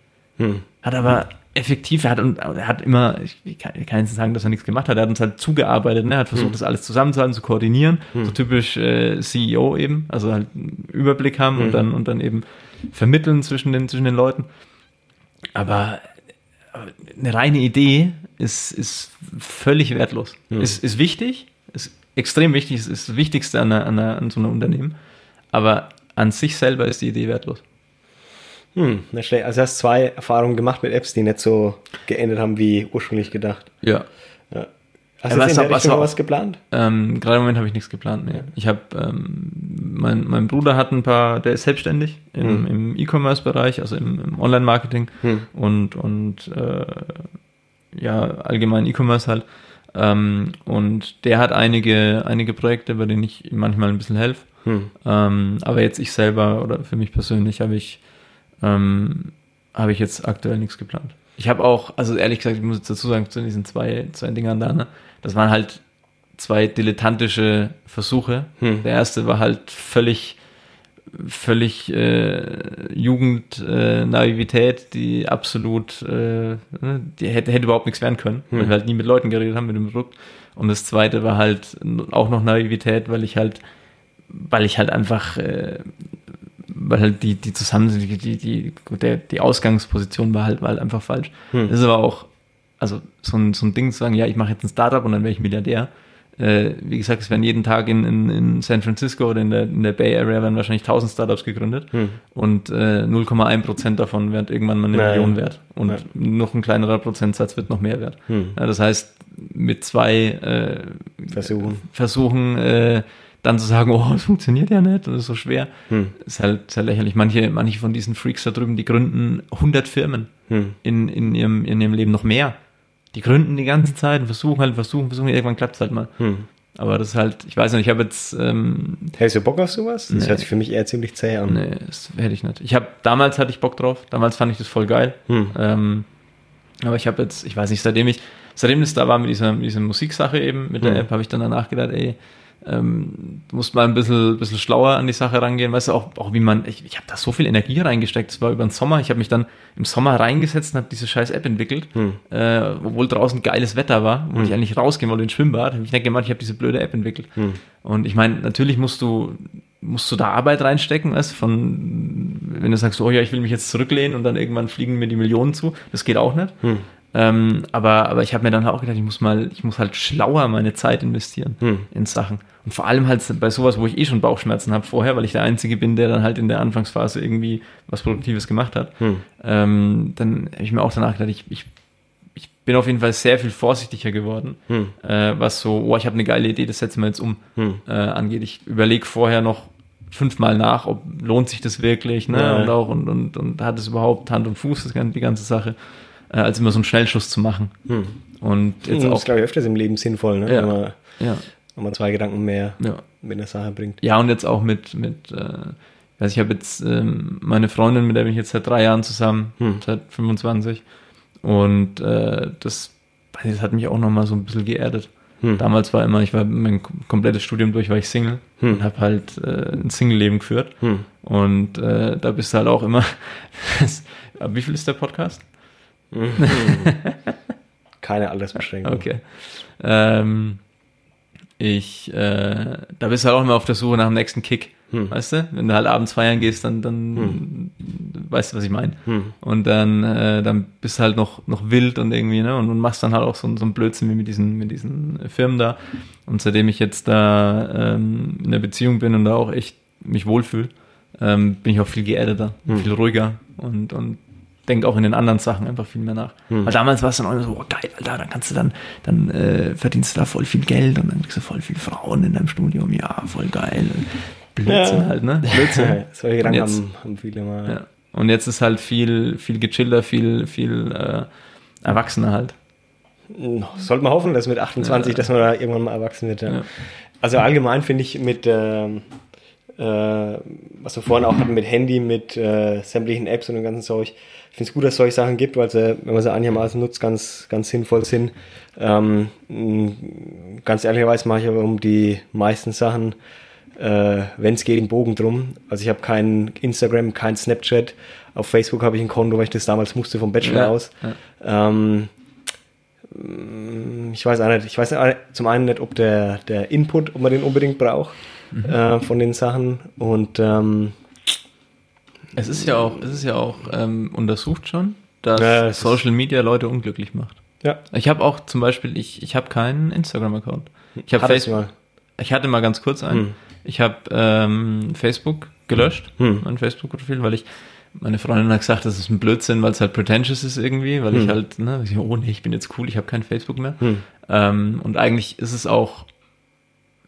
Hat aber effektiv. Er hat, und er hat immer, ich kann, ich kann jetzt nicht sagen, dass er nichts gemacht hat, er hat uns halt zugearbeitet, ne? er hat versucht,
Hm.
das alles zusammenzuhalten, zu koordinieren, so typisch äh, CEO eben, also halt einen Überblick haben
Hm.
und dann und dann eben vermitteln zwischen den zwischen den Leuten. Aber eine reine Idee ist, ist völlig wertlos. Ist, ist wichtig, ist extrem wichtig, ist, ist das Wichtigste an, einer, an, einer, an so einem Unternehmen. Aber an sich selber ist die Idee wertlos.
Hm, nicht schlecht. Also du hast zwei Erfahrungen gemacht mit Apps, die nicht so geendet haben wie ursprünglich gedacht.
Ja.
Hast du in der Richtung noch
auch-
was geplant?
Ähm, gerade im Moment habe ich nichts geplant mehr. Ich habe, ähm, mein, mein Bruder hat ein paar, der ist selbstständig im, im E-Commerce-Bereich, also im, im Online-Marketing
Hm.
und, und äh, ja, allgemein E-Commerce halt. Ähm, und der hat einige, einige Projekte, bei denen ich manchmal ein bisschen helfe.
Hm.
Ähm, aber jetzt ich selber oder für mich persönlich habe ich, ähm, habe ich jetzt aktuell nichts geplant. Ich habe auch, also ehrlich gesagt, ich muss jetzt dazu sagen, zu diesen zwei, zwei Dingern da, ne, das waren halt zwei dilettantische Versuche.
Hm.
Der erste war halt völlig, völlig äh, Jugendnaivität, äh, die absolut, äh, ne, die hätte, hätte überhaupt nichts werden können, weil wir halt nie mit Leuten geredet haben mit dem Produkt. Und das zweite war halt auch noch Naivität, weil ich halt, weil ich halt einfach, äh, weil halt die, die zusammen, die, die, die, der, die Ausgangsposition war halt, war halt einfach falsch.
Hm.
Das ist aber auch, also so ein, so ein Ding zu sagen, ja, ich mache jetzt ein Startup und dann wäre ich Milliardär. Äh, wie gesagt, es werden jeden Tag in, in, in San Francisco oder in der, in der Bay Area werden wahrscheinlich 1000 Startups gegründet
Hm.
und äh, 0,1 Prozent davon wird irgendwann mal eine
Naja.
Million wert und
Ja.
noch ein kleinerer Prozentsatz wird noch mehr wert.
Hm.
Ja, das heißt, mit zwei äh,
Versuchen.
Versuchen äh, dann zu sagen, oh, es funktioniert ja nicht es ist so schwer,
Hm.
ist halt sehr lächerlich. Manche, manche von diesen Freaks da drüben, die gründen 100 Firmen
Hm.
in, in, ihrem, in ihrem Leben noch mehr. Die gründen die ganze Zeit und versuchen halt, versuchen, versuchen, irgendwann klappt es halt mal.
Hm.
Aber das ist halt, ich weiß nicht, ich habe jetzt, ähm,
Hättest du Bock auf sowas? Das
Nee.
hört sich für mich eher ziemlich zäh an.
nee, das hätte ich nicht. Ich habe, damals hatte ich Bock drauf, damals fand ich das voll geil.
Hm.
Ähm, aber ich habe jetzt, ich weiß nicht, seitdem ich, seitdem das da war mit dieser, mit dieser Musiksache eben, mit der
Hm.
App, habe ich dann danach gedacht, ey, ähm, du musst mal ein bisschen, bisschen schlauer an die Sache rangehen, weißt du, auch, auch wie man, ich, ich habe da so viel Energie reingesteckt, das war über den Sommer, ich habe mich dann im Sommer reingesetzt und habe diese scheiß App entwickelt,
Hm.
äh, obwohl draußen geiles Wetter war, wo ich eigentlich rausgehen wollte ins Schwimmbad, habe ich nicht gemacht, ich habe diese blöde App entwickelt.
Hm.
Und ich meine, natürlich musst du, musst du da Arbeit reinstecken, weißt, von, wenn du sagst, oh ja, ich will mich jetzt zurücklehnen und dann irgendwann fliegen mir die Millionen zu, das geht auch nicht.
Hm.
Ähm, aber, aber ich habe mir dann auch gedacht, ich muss mal, ich muss halt schlauer meine Zeit investieren
Hm.
in Sachen. Und vor allem halt bei sowas, wo ich eh schon Bauchschmerzen habe vorher, weil ich der Einzige bin, der dann halt in der Anfangsphase irgendwie was Produktives gemacht hat.
Hm.
Ähm, dann habe ich mir auch danach gedacht, ich, ich, ich bin auf jeden Fall sehr viel vorsichtiger geworden,
Hm.
äh, was so, oh, ich habe eine geile Idee, das setzen wir jetzt um,
Hm.
äh, angeht. Ich überlege vorher noch fünfmal nach, ob lohnt sich das wirklich, ne?
Ja.
Und auch und, und, und hat es überhaupt Hand und Fuß, das, die ganze Sache, äh, als immer so einen Schnellschuss zu machen.
Hm.
Und jetzt
das ist,
auch,
glaube ich, öfters im Leben sinnvoll, ne?
Ja.
wenn, man,
ja,
wenn man zwei Gedanken mehr
ja.
mit der Sache bringt.
Ja, und jetzt auch mit, mit äh, ich weiß, ich habe jetzt ähm, meine Freundin, mit der bin ich jetzt seit drei Jahren zusammen,
Hm.
seit 25. Und äh, das, das hat mich auch nochmal so ein bisschen geerdet.
Hm.
Damals war immer, ich war mein kom- komplettes Studium durch, war ich Single
Hm.
und habe halt äh, ein Single-Leben geführt.
Hm.
Und äh, da bist du halt auch immer. *laughs* Wie viel ist der Podcast?
Keine Altersbeschränkung.
Okay. Ähm, ich, äh, da bist du halt auch immer auf der Suche nach dem nächsten Kick.
Hm.
Weißt du? Wenn du halt abends feiern gehst, dann, dann weißt du, was ich meine.
Hm.
Und dann, äh, dann bist du halt noch, noch wild und irgendwie, ne? Und, und machst dann halt auch so, so einen Blödsinn wie mit diesen, mit diesen Firmen da. Und seitdem ich jetzt da ähm, in der Beziehung bin und da auch echt mich wohlfühle, ähm, bin ich auch viel geerdeter,
Hm.
viel ruhiger und, und denke auch in den anderen Sachen einfach viel mehr nach.
Hm.
Weil damals war es dann auch immer so, oh, geil, Alter, dann kannst du dann, dann äh, verdienst du da voll viel Geld und dann kriegst du voll viele Frauen in deinem Studium, ja, voll geil. Blödsinn
Ja.
halt, ne? *laughs* Blödsinn.
Solche Gedanken haben, haben viele mal.
Ja. Und jetzt ist halt viel, viel gechillter, viel, viel äh, erwachsener halt.
Sollte man hoffen, dass mit 28,
Ja.
dass man da irgendwann mal erwachsen wird. Ja. Also allgemein finde ich mit, ähm, äh, was wir vorhin auch hatten, mit Handy, mit äh, sämtlichen Apps und dem ganzen Zeug, ich finde es gut, dass es solche Sachen gibt, weil sie, wenn man sie einigermaßen nutzt, ganz, ganz sinnvoll sind. Ähm, ganz ehrlicherweise mache ich aber um die meisten Sachen äh, wenn es geht, einen Bogen drum. Also ich habe kein Instagram, kein Snapchat. Auf Facebook habe ich ein Konto, weil ich das damals musste vom Bachelor
Ja,
aus.
ja.
Ähm, ich weiß auch nicht, ich weiß zum einen nicht, ob der, der Input, ob man den unbedingt braucht
Mhm.
äh, von den Sachen. Und ähm,
Es ist ja auch, es ist ja auch ähm, untersucht schon, dass
Ja,
Social Media Leute unglücklich macht.
ja,
Ich habe auch zum Beispiel, ich, ich habe keinen Instagram-Account. Ich habe Facebook. Ich hatte mal ganz kurz einen.
Hm.
Ich habe ähm, Facebook gelöscht,
Hm.
mein Facebook-Profil, weil ich meine Freundin hat gesagt, das ist ein Blödsinn, weil es halt pretentious ist irgendwie, weil ich
Hm.
halt, ne, ich, oh nee, ich bin jetzt cool, ich habe kein Facebook mehr.
Hm.
Ähm, und eigentlich ist es auch,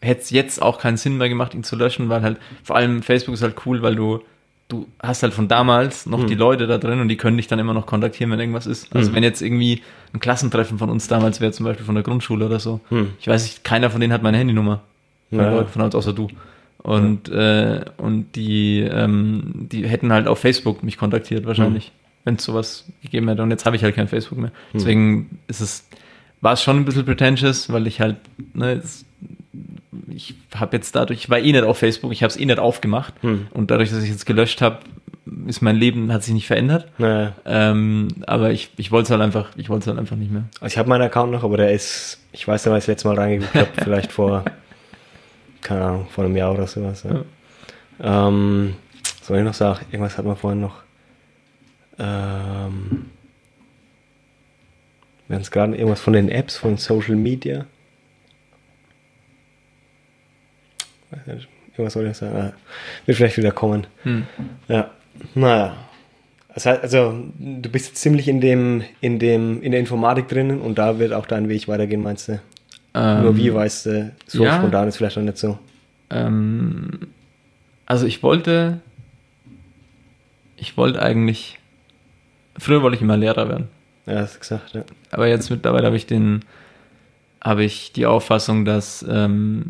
hätte es jetzt auch keinen Sinn mehr gemacht, ihn zu löschen, weil halt, vor allem Facebook ist halt cool, weil du, du hast halt von damals noch
Hm.
die Leute da drin und die können dich dann immer noch kontaktieren, wenn irgendwas ist. Also
Hm.
wenn jetzt irgendwie ein Klassentreffen von uns damals wäre, zum Beispiel von der Grundschule oder so,
Hm.
ich weiß nicht, keiner von denen hat meine Handynummer. Von
Ja.
Leuten von uns außer du. Und, äh, und die, ähm, die hätten halt auf Facebook mich kontaktiert, wahrscheinlich,
Hm.
wenn es sowas gegeben hätte. Und jetzt habe ich halt kein Facebook mehr. Deswegen ist es, war es schon ein bisschen pretentious, weil ich halt, ne, es, ich habe jetzt dadurch, ich war eh nicht auf Facebook, ich habe es eh nicht aufgemacht.
Hm.
Und dadurch, dass ich jetzt gelöscht habe, ist mein Leben, hat sich nicht verändert.
Naja.
Ähm, aber ich, ich wollte es halt einfach, ich wollte es halt einfach nicht mehr.
Also ich habe meinen Account noch, aber der ist, ich weiß nicht, weil ich das letzte Mal reingeguckt habe, *laughs* vielleicht vor, keine Ahnung, vor einem Jahr oder sowas. Ja. Ähm, was soll ich noch sagen? Irgendwas hat man vorhin noch. Ähm, wir haben es gerade irgendwas von den Apps, von Social Media. Weiß nicht, Irgendwas soll ich sagen. Ah, wird vielleicht wieder kommen.
Hm.
Ja, naja. Das heißt, also, du bist jetzt ziemlich in dem, in dem, in der Informatik drinnen und da wird auch dein Weg weitergehen, meinst du?
Ähm,
Nur wie weißt du, so
ja.
spontan ist vielleicht noch nicht so.
Ähm, also ich wollte, ich wollte eigentlich, früher wollte ich immer Lehrer werden.
Ja, hast du gesagt, ja.
Aber jetzt mittlerweile habe ich den, habe ich die Auffassung, dass, ähm,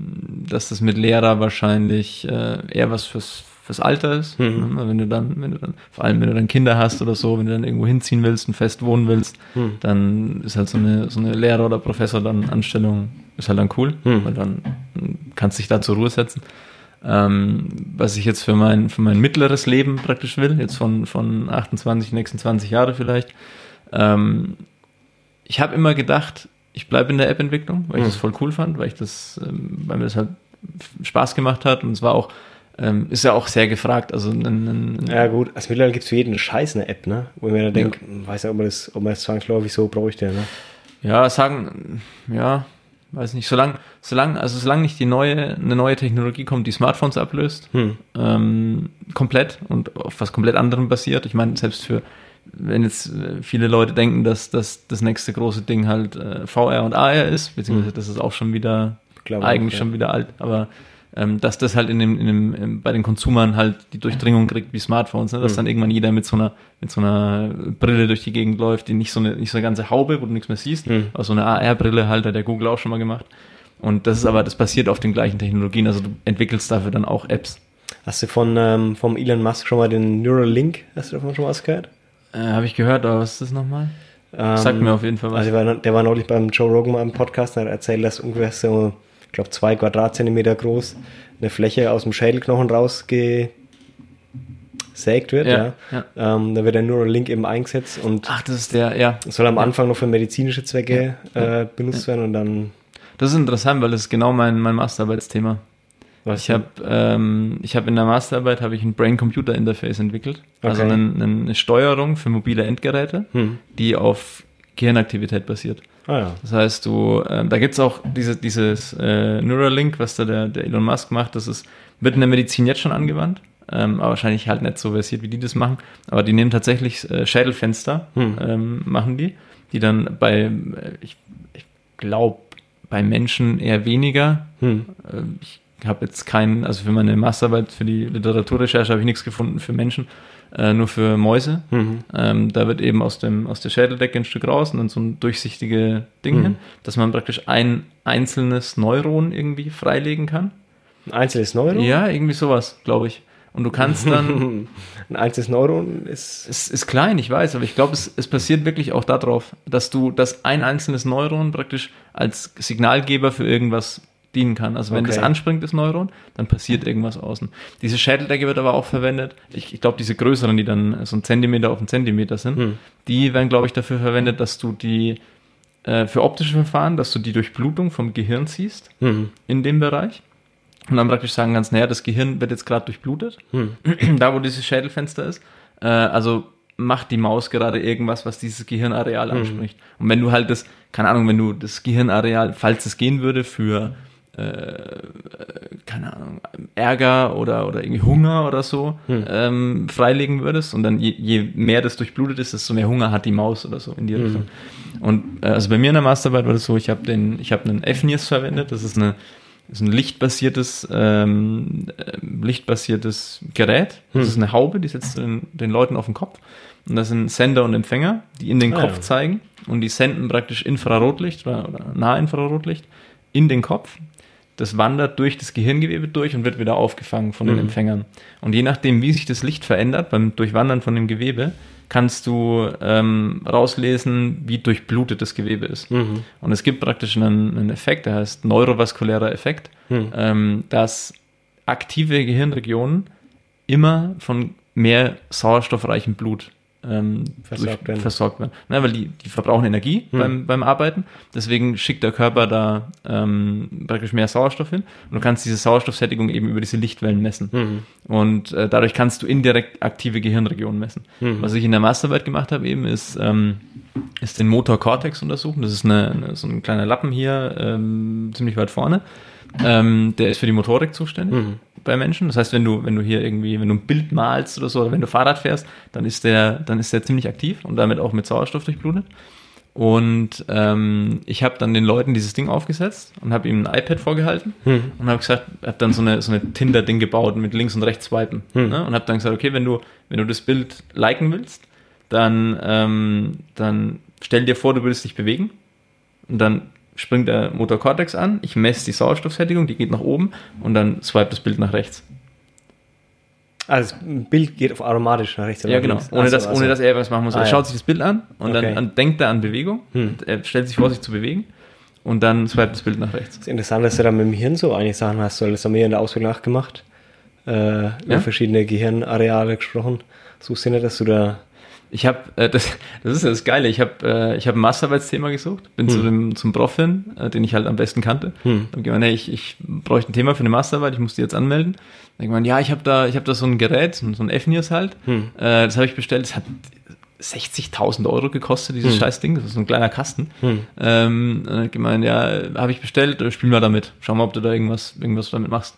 dass das mit Lehrer wahrscheinlich äh, eher was fürs, fürs Alter ist.
Mhm.
Ne? Wenn du dann, wenn du dann, vor allem wenn du dann Kinder hast oder so, wenn du dann irgendwo hinziehen willst und fest wohnen willst,
Mhm.
dann ist halt so eine, so eine Lehrer- oder Professor dann Anstellung, ist halt dann cool,
Mhm.
weil dann kannst du dich da zur Ruhe setzen. Ähm, was ich jetzt für mein, für mein mittleres Leben praktisch will, jetzt von, von 28, nächsten 20 Jahre vielleicht, ähm, ich habe immer gedacht, ich bleibe in der App-Entwicklung, weil ich
Mhm.
das voll cool fand, weil ich das, ähm, weil mir das halt Spaß gemacht hat und es war auch, ähm, ist ja auch sehr gefragt. Also ein, ein,
Ja, gut, also mittlerweile gibt es für jeden Scheiß eine App, ne? Wo ich mir dann denke, weiß nicht, ob man das, ob man das zwangsläufig so bräuchte, ne?
Ja, sagen, ja, weiß nicht, solange, solange, also solange nicht die neue, eine neue Technologie kommt, die Smartphones ablöst,
Hm.
ähm, komplett und auf was komplett anderem basiert. Ich meine, selbst für, wenn jetzt äh, viele Leute denken, dass, dass das nächste große Ding halt äh, VR und AR ist, beziehungsweise das ist auch schon wieder,
Glaube
eigentlich
auch, ja.
schon wieder alt, aber ähm, dass das halt in dem, in dem, im, bei den Konsumern halt die Durchdringung kriegt wie Smartphones, ne? dass
Mhm.
dann irgendwann jeder mit so einer mit so einer Brille durch die Gegend läuft, die nicht so eine nicht so eine ganze Haube, wo du nichts mehr siehst,
Mhm.
aber so eine AR-Brille halt, hat der Google auch schon mal gemacht. Und das ist aber, das basiert auf den gleichen Technologien, also du entwickelst dafür dann auch Apps.
Hast du von ähm, vom Elon Musk schon mal den Neuralink, hast du davon schon mal was gehört?
Äh, Habe ich gehört, aber was ist das nochmal?
Ähm,
Sagt mir auf jeden Fall was.
Also der war, der war neulich beim Joe Rogan mal im Podcast und hat erzählt, dass ungefähr so, ich glaube, zwei Quadratzentimeter groß eine Fläche aus dem Schädelknochen rausgesägt wird. Ja,
Ja,
Ähm, da wird der Neuralink eben eingesetzt und
Ach, das ist der, ja.
soll am Anfang noch für medizinische Zwecke äh, benutzt werden und dann
Das ist interessant, weil das ist genau mein, mein Masterarbeitsthema.
Was
Ich habe ähm, ich hab in der Masterarbeit habe ich ein Brain-Computer-Interface entwickelt. Also
Okay.
eine, eine Steuerung für mobile Endgeräte,
Hm.
die auf Gehirnaktivität basiert.
Ah ja.
Das heißt, du, ähm, da gibt's auch diese, dieses äh, Neuralink, was da der, der Elon Musk macht, das ist, wird in der Medizin jetzt schon angewandt, ähm, aber wahrscheinlich halt nicht so versiert, wie die das machen. Aber die nehmen tatsächlich äh, Schädelfenster,
Hm.
ähm, machen die, die dann bei, äh, ich, ich glaube, bei Menschen eher weniger.
Hm.
Ähm, ich habe jetzt keinen, also für meine Masterarbeit, für die Literaturrecherche habe ich nichts gefunden für Menschen, äh, nur für Mäuse.
Mhm.
Ähm, da wird eben aus, dem, aus der Schädeldecke ein Stück raus und dann so ein durchsichtige Ding
Mhm.
hin, dass man praktisch ein einzelnes Neuron irgendwie freilegen kann.
Ein einzelnes Neuron?
Ja, irgendwie sowas, glaube ich. Und du kannst dann, *laughs*
Ein einzelnes Neuron ist.
es ist klein, ich weiß, aber ich glaube, es, es passiert wirklich auch darauf, dass du, dass ein einzelnes Neuron praktisch als Signalgeber für irgendwas dienen kann. Also wenn
Okay.
das anspringt, das Neuron, dann passiert irgendwas außen. Diese Schädeldecke wird aber auch verwendet. Ich, ich glaube, diese größeren, die dann so ein Zentimeter auf einen Zentimeter sind,
Hm.
die werden, glaube ich, dafür verwendet, dass du die äh, für optische Verfahren, dass du die Durchblutung vom Gehirn ziehst
Hm.
in dem Bereich. Und dann praktisch sagen kannst, naja, das Gehirn wird jetzt gerade durchblutet,
Hm. *clears throat*
da wo dieses Schädelfenster ist. Äh, also macht die Maus gerade irgendwas, was dieses Gehirnareal anspricht. Und wenn du halt das, keine Ahnung, wenn du das Gehirnareal, falls es gehen würde, für äh, keine Ahnung, Ärger oder, oder irgendwie Hunger oder so ähm, freilegen würdest und dann je, je mehr das durchblutet ist, desto mehr Hunger hat die Maus oder so in die Richtung. Und äh, also bei mir in der Masterarbeit war das so, ich habe den, ich habe einen FNIRS verwendet, das ist eine ist ein lichtbasiertes, ähm, äh, lichtbasiertes Gerät. Das ist eine Haube, die setzt den, den Leuten auf den Kopf. Und das sind Sender und Empfänger, die in den
Ah,
Kopf
ja.
zeigen. Und die senden praktisch Infrarotlicht oder, oder Nahinfrarotlicht in den Kopf. Das wandert durch das Gehirngewebe durch und wird wieder aufgefangen von den
Mhm.
Empfängern. Und je nachdem, wie sich das Licht verändert beim Durchwandern von dem Gewebe, kannst du ähm, rauslesen, wie durchblutet das Gewebe ist.
Mhm.
Und es gibt praktisch einen, einen Effekt, der heißt neurovaskulärer Effekt,
Hm.
ähm, dass aktive Gehirnregionen immer von mehr sauerstoffreichem Blut ähm,
Versorgt werden.
versorgt werden. Na, weil die, die verbrauchen Energie
Hm.
beim, beim Arbeiten, deswegen schickt der Körper da ähm, praktisch mehr Sauerstoff hin und du kannst diese Sauerstoffsättigung eben über diese Lichtwellen messen.
Mhm.
Und äh, dadurch kannst du indirekt aktive Gehirnregionen messen.
Mhm.
Was ich in der Masterarbeit gemacht habe, eben ist, ähm, ist den Motor Cortex untersuchen. Das ist eine, eine, so ein kleiner Lappen hier, ähm, ziemlich weit vorne. Ähm, der ist für die Motorik zuständig
Mhm.
bei Menschen. Das heißt, wenn du, wenn du hier irgendwie, wenn du ein Bild malst oder so, oder wenn du Fahrrad fährst, dann ist der, dann ist der ziemlich aktiv und damit auch mit Sauerstoff durchblutet. Und ähm, ich habe dann den Leuten dieses Ding aufgesetzt und habe ihm ein iPad vorgehalten
Mhm.
und habe gesagt, habe dann so eine, so eine Tinder-Ding gebaut mit links und rechts swipen.
Hm.
Ne? Und habe dann gesagt, okay, wenn du, wenn du das Bild liken willst, dann, ähm, dann stell dir vor, du würdest dich bewegen und dann springt der Motor Cortex an, ich messe die Sauerstoffsättigung, die geht nach oben und dann swipe das Bild nach rechts.
Also das Bild geht auf automatisch nach rechts oder
Ja, genau.
links.
Ohne,
Ach so,
dass,
ach so.
ohne dass er was machen muss.
Ah,
er
ja.
schaut sich das Bild an und
Okay.
dann an, denkt er an Bewegung.
Hm.
Er stellt sich vor, sich zu bewegen und dann swipet das Bild nach rechts.
Das ist interessant, dass du da mit dem Hirn so einige Sachen hast. weil Das haben wir in der Ausbildung nachgemacht. Äh, über
Ja?
verschiedene Gehirnareale gesprochen. Suchst du nicht, dass du da.
Ich habe, äh, das, das ist ja das Geile, ich habe äh, ich hab ein Masterarbeitsthema gesucht, bin zu dem, zum Prof hin, äh, den ich halt am besten kannte.
Hm.
Dann gemeint, hey, ich, ich bräuchte ein Thema für eine Masterarbeit, ich muss die jetzt anmelden. Dann gemeint, ja, ich habe da, ich habe da so ein Gerät, so ein FNIRS halt,
Hm.
äh, das habe ich bestellt, das hat 60.000 Euro gekostet, dieses
Hm.
Scheißding, das ist so ein kleiner Kasten.
Hm.
Ähm, dann hat gemeint, ja, habe ich bestellt, spiel mal damit, schau mal, ob du da irgendwas, irgendwas damit machst.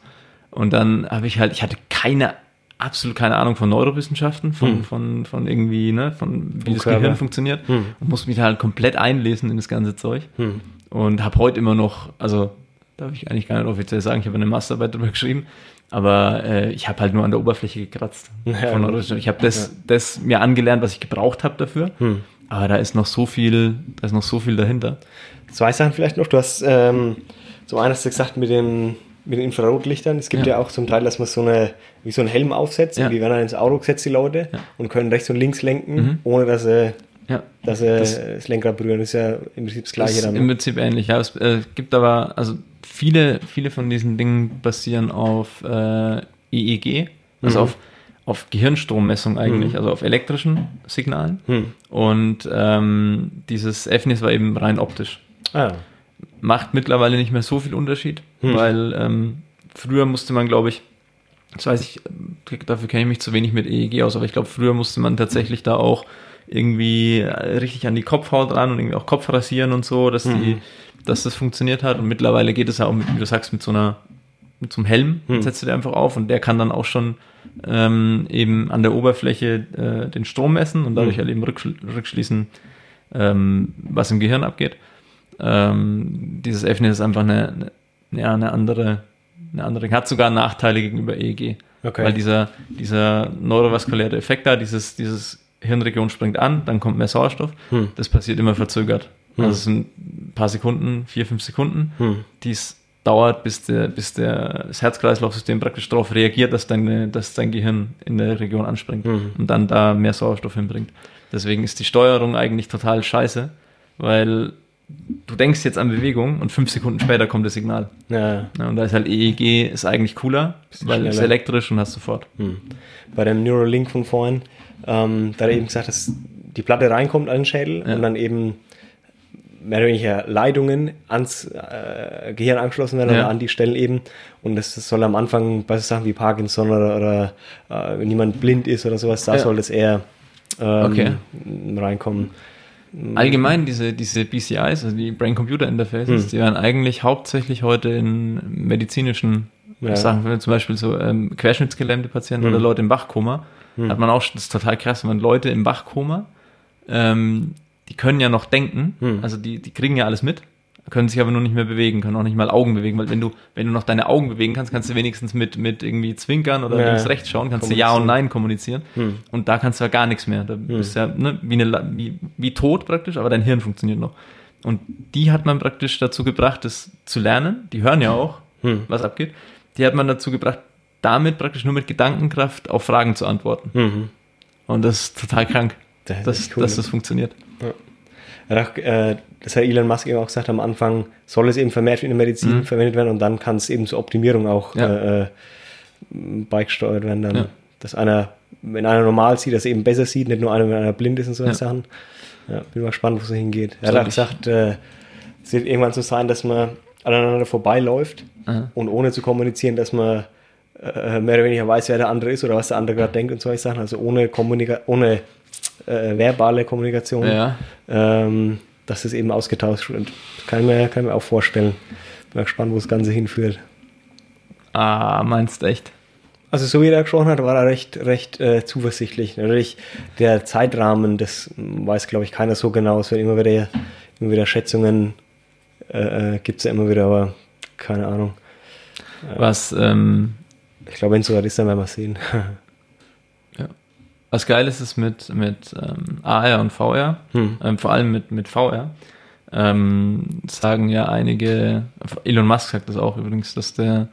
Und dann habe ich halt, ich hatte keine, absolut keine Ahnung von Neurowissenschaften, von,
Hm.
von, von irgendwie, ne, von wie das
Körper.
Gehirn funktioniert
Hm.
und musste mich da halt komplett einlesen in das ganze Zeug
Hm.
und habe heute immer noch, also darf ich eigentlich gar nicht offiziell sagen, ich habe eine Masterarbeit darüber geschrieben, aber äh, ich habe halt nur an der Oberfläche gekratzt.
Ja,
ich habe das, das mir angelernt, was ich gebraucht habe dafür,
Hm.
aber da ist noch so viel, da ist noch so viel dahinter.
Zwei Sachen vielleicht noch. Du hast ähm, zum einen hast du gesagt mit den, mit den Infrarotlichtern. Es gibt ja.
Ja.
auch zum Teil, dass man so eine, wie so einen Helm aufsetzt
Ja.
und die werden dann ins Auto gesetzt, die Leute,
Ja.
und können rechts und links lenken,
Mhm.
ohne dass sie, dass sie das,
Das-
Lenkrad berühren. Das ist ja im Prinzip das Gleiche
ist
dann.
im? Prinzip ähnlich. Ja, es äh, gibt aber, also viele, viele von diesen Dingen basieren auf äh, EEG, also
Mhm.
auf, auf Gehirnstrommessung eigentlich,
Mhm.
also auf elektrischen Signalen.
Hm.
Und ähm, dieses FNIS war eben rein optisch.
Ah.
Macht mittlerweile nicht mehr so viel Unterschied,
Hm.
weil ähm, früher musste man, glaube ich, das weiß ich, äh, dafür kenne ich mich zu wenig mit EEG aus, aber ich glaube, früher musste man tatsächlich da auch irgendwie äh, richtig an die Kopfhaut ran und irgendwie auch Kopf rasieren und so, dass die,
Mhm.
dass das funktioniert hat. Und mittlerweile geht es ja auch, mit, wie du sagst, mit so einer, mit so einem Helm,
Mhm.
setzt du dir einfach auf und der kann dann auch schon ähm, eben an der Oberfläche äh, den Strom messen und dadurch
Mhm.
halt eben rückschl rückschließen, ähm, was im Gehirn abgeht. Ähm, dieses FNIS ist einfach eine, eine, ja, eine andere, eine andere, hat sogar Nachteile gegenüber EEG.
Okay.
Weil dieser, dieser neurovaskuläre Effekt da, dieses, dieses Hirnregion springt an, dann kommt mehr Sauerstoff.
Hm.
Das passiert immer verzögert.
Hm.
Also es sind ein paar Sekunden, vier, fünf Sekunden,
Hm.
die es dauert, bis, der, bis der, das Herz-Kreislauf-System praktisch darauf reagiert, dass, deine, dass dein Gehirn in der Region anspringt
Hm.
und dann da mehr Sauerstoff hinbringt. Deswegen ist die Steuerung eigentlich total scheiße, weil du denkst jetzt an Bewegung und fünf Sekunden später kommt das Signal.
Ja.
Ja, und da ist halt EEG ist eigentlich cooler,
Bisschen
weil es ist elektrisch und hast sofort.
Hm. Bei dem Neuralink von vorhin, ähm, da hat er eben gesagt, dass die Platte reinkommt an den Schädel
Ja.
und dann eben mehr oder weniger Leitungen ans äh, Gehirn angeschlossen werden
Ja.
oder an die Stellen eben. Und das soll am Anfang bei so Sachen wie Parkinson oder, oder äh, wenn jemand blind ist oder sowas, da soll das eher ähm,
Okay.
reinkommen.
Allgemein diese, diese BCIs, also die Brain-Computer-Interfaces,
Hm.
die werden eigentlich hauptsächlich heute in medizinischen
Ja.
Sachen, wenn zum Beispiel so ähm, querschnittsgelähmte Patienten
Hm.
oder Leute im Wachkoma, hat man auch, das ist total krass, wenn man Leute im Wachkoma, ähm, die können ja noch denken,
Hm.
also die, die kriegen ja alles mit, können sich aber nur nicht mehr bewegen, können auch nicht mal Augen bewegen, weil wenn du, wenn du noch deine Augen bewegen kannst, kannst du wenigstens mit, mit irgendwie zwinkern oder
Ja.
links, rechts schauen, kannst du Ja und Nein kommunizieren.
Hm.
Und da kannst du ja gar nichts mehr. Da bist du ja ne, wie, eine, wie, wie tot praktisch, aber dein Hirn funktioniert noch. Und die hat man praktisch dazu gebracht, das zu lernen. Die hören ja auch,
Hm.
was abgeht. Die hat man dazu gebracht, damit praktisch nur mit Gedankenkraft auf Fragen zu antworten.
Mhm.
Und das ist total krank,
Das
dass,
cool,
dass das funktioniert.
Er hat, äh, das hat Elon Musk eben auch gesagt, am Anfang soll es eben vermehrt in der Medizin
Mhm.
verwendet werden und dann kann es eben zur Optimierung auch
Ja.
äh, äh, beigesteuert werden. Dann,
Ja.
Dass einer, wenn einer normal sieht, dass er eben besser sieht, nicht nur einer, wenn einer blind ist und so
Ja.
Sachen. Ja, bin mal gespannt, wo es hingeht. Er hat auch gesagt, äh, es wird irgendwann so sein, dass man aneinander vorbeiläuft
Aha.
und ohne zu kommunizieren, dass man äh, mehr oder weniger weiß, wer der andere ist oder was der andere gerade denkt und solche Sachen. Also ohne, Kommunika ohne äh, verbale Kommunikation
Ja.
ähm, dass das eben ausgetauscht wird. Kann ich mir, kann ich mir auch vorstellen. Bin gespannt, wo das Ganze hinführt.
Ah, meinst echt?
Also so wie er gesprochen hat, war er recht, recht äh, zuversichtlich. Natürlich der Zeitrahmen, das weiß glaube ich keiner so genau. Es wird immer wieder, immer wieder Schätzungen äh, gibt es ja immer wieder, aber keine Ahnung.
Was, ähm,
Ich glaube, wenn es so ist, dann werden wir es sehen. *laughs*
was geil ist, ist mit, mit ähm, AR und VR,
Hm.
ähm, vor allem mit, mit VR, ähm, sagen ja einige, Elon Musk sagt das auch übrigens, dass der,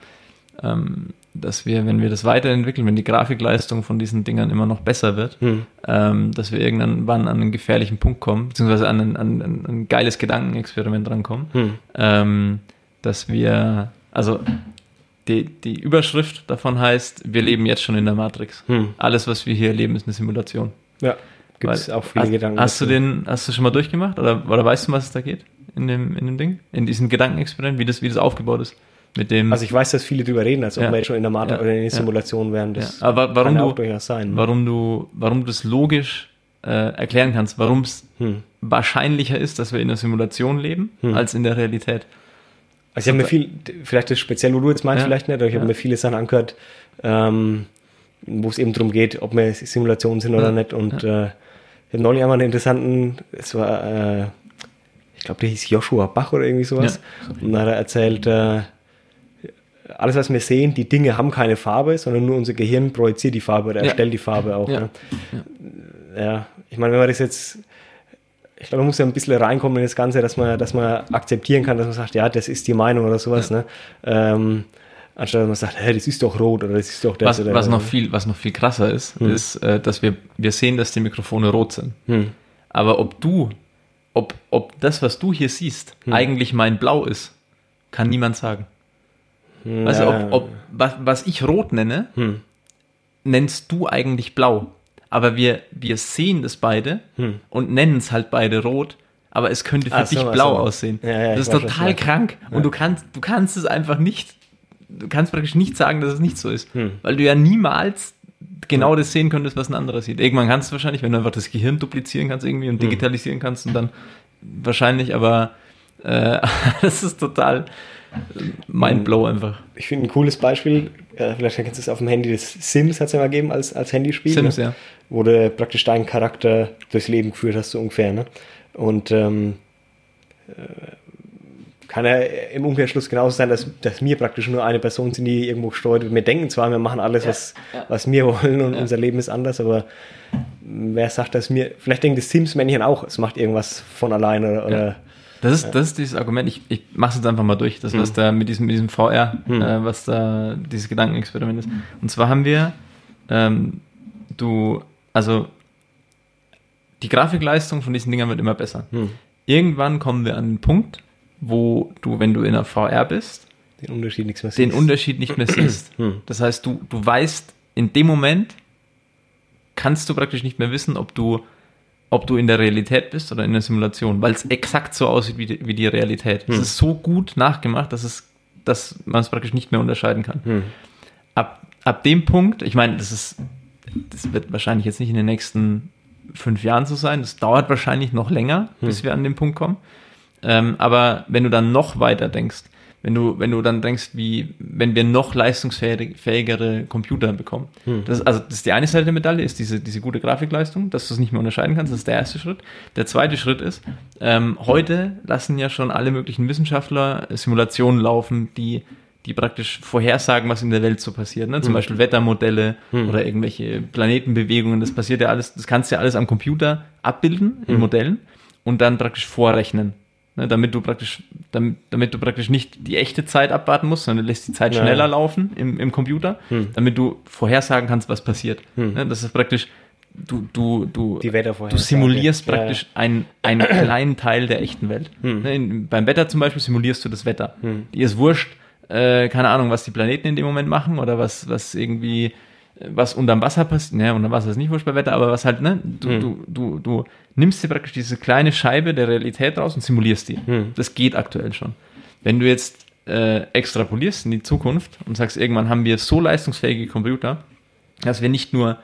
ähm, dass wir, wenn wir das weiterentwickeln, wenn die Grafikleistung von diesen Dingern immer noch besser wird,
Hm.
ähm, dass wir irgendwann an einen gefährlichen Punkt kommen, beziehungsweise an ein, an, an ein geiles Gedankenexperiment rankommen,
Hm.
ähm, dass wir, also die, die Überschrift davon heißt, wir leben jetzt schon in der Matrix.
Hm.
Alles, was wir hier erleben, ist eine Simulation.
Ja, gibt es auch viele
hast,
Gedanken.
Hast du den, hast du schon mal durchgemacht? Oder, oder weißt du, was es da geht? In dem, in dem Ding? In diesem Gedankenexperiment, wie das, wie das aufgebaut ist? Mit dem.
Also ich weiß, dass viele drüber reden, als ob
Ja.
wir jetzt schon in der Matrix
Ja.
oder in der
Ja.
Simulation wären.
ja.
Das
Aber warum
kann
du,
auch durchaus sein.
warum du, warum du das logisch äh, erklären kannst, warum es
Hm.
wahrscheinlicher ist, dass wir in einer Simulation leben,
Hm.
als in der Realität.
Also ich habe mir viel, vielleicht das speziell, wo du jetzt meinst,
Ja.
vielleicht nicht, aber ich habe
Ja.
mir viele Sachen angehört, ähm, wo es eben darum geht, ob wir Simulationen sind oder
Ja.
nicht. Und äh, ich habe neulich einmal einen interessanten, es war, äh, ich glaube, der hieß Joshua Bach oder irgendwie sowas. Und dann hat er erzählt, äh, alles, was wir sehen, die Dinge haben keine Farbe, sondern nur unser Gehirn projiziert die Farbe oder erstellt die Farbe auch.
Ja.
Ne? ja, ich meine, wenn man das jetzt, ich glaube, man muss ja ein bisschen reinkommen in das Ganze, dass man, dass man akzeptieren kann, dass man sagt, ja, das ist die Meinung oder sowas, ne? Ähm, anstatt dass man sagt, hey, das ist doch rot oder das ist doch das
Was,
oder
was, noch viel, was noch viel krasser ist, ist, äh, dass wir, wir sehen, dass die Mikrofone rot sind.
Hm.
Aber ob du, ob, ob das, was du hier siehst,
Hm.
eigentlich mein Blau ist, kann niemand sagen. Also
Ja.
ob, ob was, was ich rot nenne,
Hm.
nennst du eigentlich blau. Aber wir, wir sehen das beide
Hm.
und nennen es halt beide rot, aber es könnte für
Ach so,
dich
ach
blau
so.
aussehen.
Ja, ja,
das ist total krank. Und du kannst, du kannst es einfach nicht, du kannst praktisch nicht sagen, dass es nicht so ist.
Hm.
Weil du ja niemals genau das sehen könntest, was ein anderer sieht. Irgendwann kannst du wahrscheinlich, wenn du einfach das Gehirn duplizieren kannst irgendwie
Hm.
und digitalisieren kannst und dann wahrscheinlich, aber äh, *laughs* das ist total äh, mindblow einfach.
Ich finde ein cooles Beispiel, äh, vielleicht kennst du es auf dem Handy, das Sims hat es ja mal gegeben als, als Handyspiel.
Sims,
ne?
ja.
Wo du praktisch deinen Charakter durchs Leben geführt hast, so ungefähr. Ne? Und ähm, äh, kann ja im Umkehrschluss genauso sein, dass, dass wir praktisch nur eine Person sind, die irgendwo gesteuert wird. Wir denken zwar, wir machen alles, was,
ja.
was wir wollen und
Ja.
unser Leben ist anders, aber wer sagt das mir? Vielleicht denkt das Sims-Männchen auch, es macht irgendwas von alleine oder, oder
Das ist, das ist dieses Argument. Ich, ich mache es jetzt einfach mal durch, das, was da mit diesem, mit diesem VR, äh, was da dieses Gedankenexperiment ist. Und zwar haben wir, ähm, du, also die Grafikleistung von diesen Dingern wird immer besser.
Hm.
irgendwann kommen wir an den Punkt, wo du, wenn du in einer VR bist,
Den Unterschied nichts mehr
den
siehst.
Unterschied nicht mehr siehst. *clears throat*
Hm.
Das heißt, du, du weißt, in dem Moment kannst du praktisch nicht mehr wissen, ob du, ob du in der Realität bist oder in der Simulation, weil es exakt so aussieht wie die, wie die Realität. Es
Hm.
ist so gut nachgemacht, dass, es, dass man es praktisch nicht mehr unterscheiden kann.
Hm.
Ab, ab dem Punkt, ich meine, das ist, das wird wahrscheinlich jetzt nicht in den nächsten fünf Jahren so sein, das dauert wahrscheinlich noch länger, bis wir an den Punkt kommen. Ähm, aber wenn du dann noch weiter denkst, wenn du, wenn du dann denkst, wie, wenn wir noch leistungsfähigere Computer bekommen. Das, also, das ist die eine Seite der Medaille, ist diese, diese gute Grafikleistung, dass du es nicht mehr unterscheiden kannst, das ist der erste Schritt. Der zweite Schritt ist, ähm, heute lassen ja schon alle möglichen Wissenschaftler Simulationen laufen, die, die praktisch vorhersagen, was in der Welt so passiert. Ne? Zum Beispiel Wettermodelle oder irgendwelche Planetenbewegungen, das passiert ja alles, das kannst du ja alles am Computer abbilden in Modellen und dann praktisch vorrechnen. Ne, damit du praktisch, damit, damit du praktisch nicht die echte Zeit abwarten musst, sondern du lässt die Zeit
Ja.
schneller laufen im, im Computer, damit du vorhersagen kannst, was passiert. Ne, das ist praktisch, du, du, du, du simulierst
Ja,
praktisch einen, einen *clears throat* kleinen Teil der echten Welt. Ne, in, beim Wetter zum Beispiel simulierst du das Wetter. Dir ist wurscht, äh, keine Ahnung, was die Planeten in dem Moment machen oder was, was irgendwie, was unterm Wasser passiert. Ne, unterm Wasser ist nicht wurscht bei Wetter, aber was halt, ne, du, du, du, du nimmst dir praktisch diese kleine Scheibe der Realität raus und simulierst die. Das geht aktuell schon. Wenn du jetzt äh, extrapolierst in die Zukunft und sagst, irgendwann haben wir so leistungsfähige Computer, dass wir nicht nur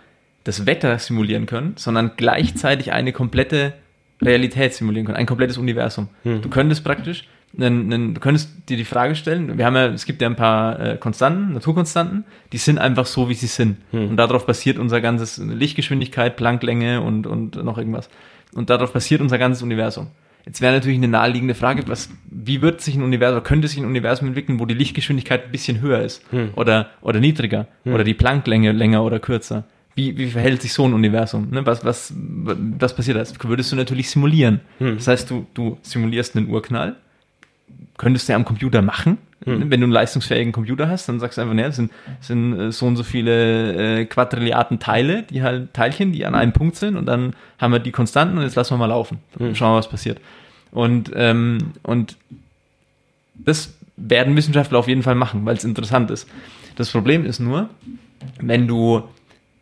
das Wetter simulieren können, sondern gleichzeitig eine komplette Realität simulieren können, ein komplettes Universum. Du könntest praktisch, einen, einen, du könntest dir die Frage stellen, wir haben ja, es gibt ja ein paar äh, Konstanten, Naturkonstanten, die sind einfach so, wie sie sind. Und darauf basiert unser ganzes Lichtgeschwindigkeit, Plancklänge und, und noch irgendwas. Und darauf basiert unser ganzes Universum. Jetzt wäre natürlich eine naheliegende Frage, was, wie wird sich ein Universum, könnte sich ein Universum entwickeln, wo die Lichtgeschwindigkeit ein bisschen höher ist oder, oder niedriger oder die Plancklänge länger oder kürzer? Wie, wie verhält sich so ein Universum? Ne? Was, was, was passiert da? Das würdest du natürlich simulieren. Das heißt, du, du simulierst einen Urknall, könntest du ja am Computer machen. Wenn du einen leistungsfähigen Computer hast, dann sagst du einfach, ne, das sind, das sind äh, so und so viele äh, Quadrilliarden Teile, die halt Teilchen, die an einem Punkt sind und dann haben wir die Konstanten und jetzt lassen wir mal laufen. Schauen wir, was passiert. Und, ähm, und das werden Wissenschaftler auf jeden Fall machen, weil es interessant ist. Das Problem ist nur, wenn du,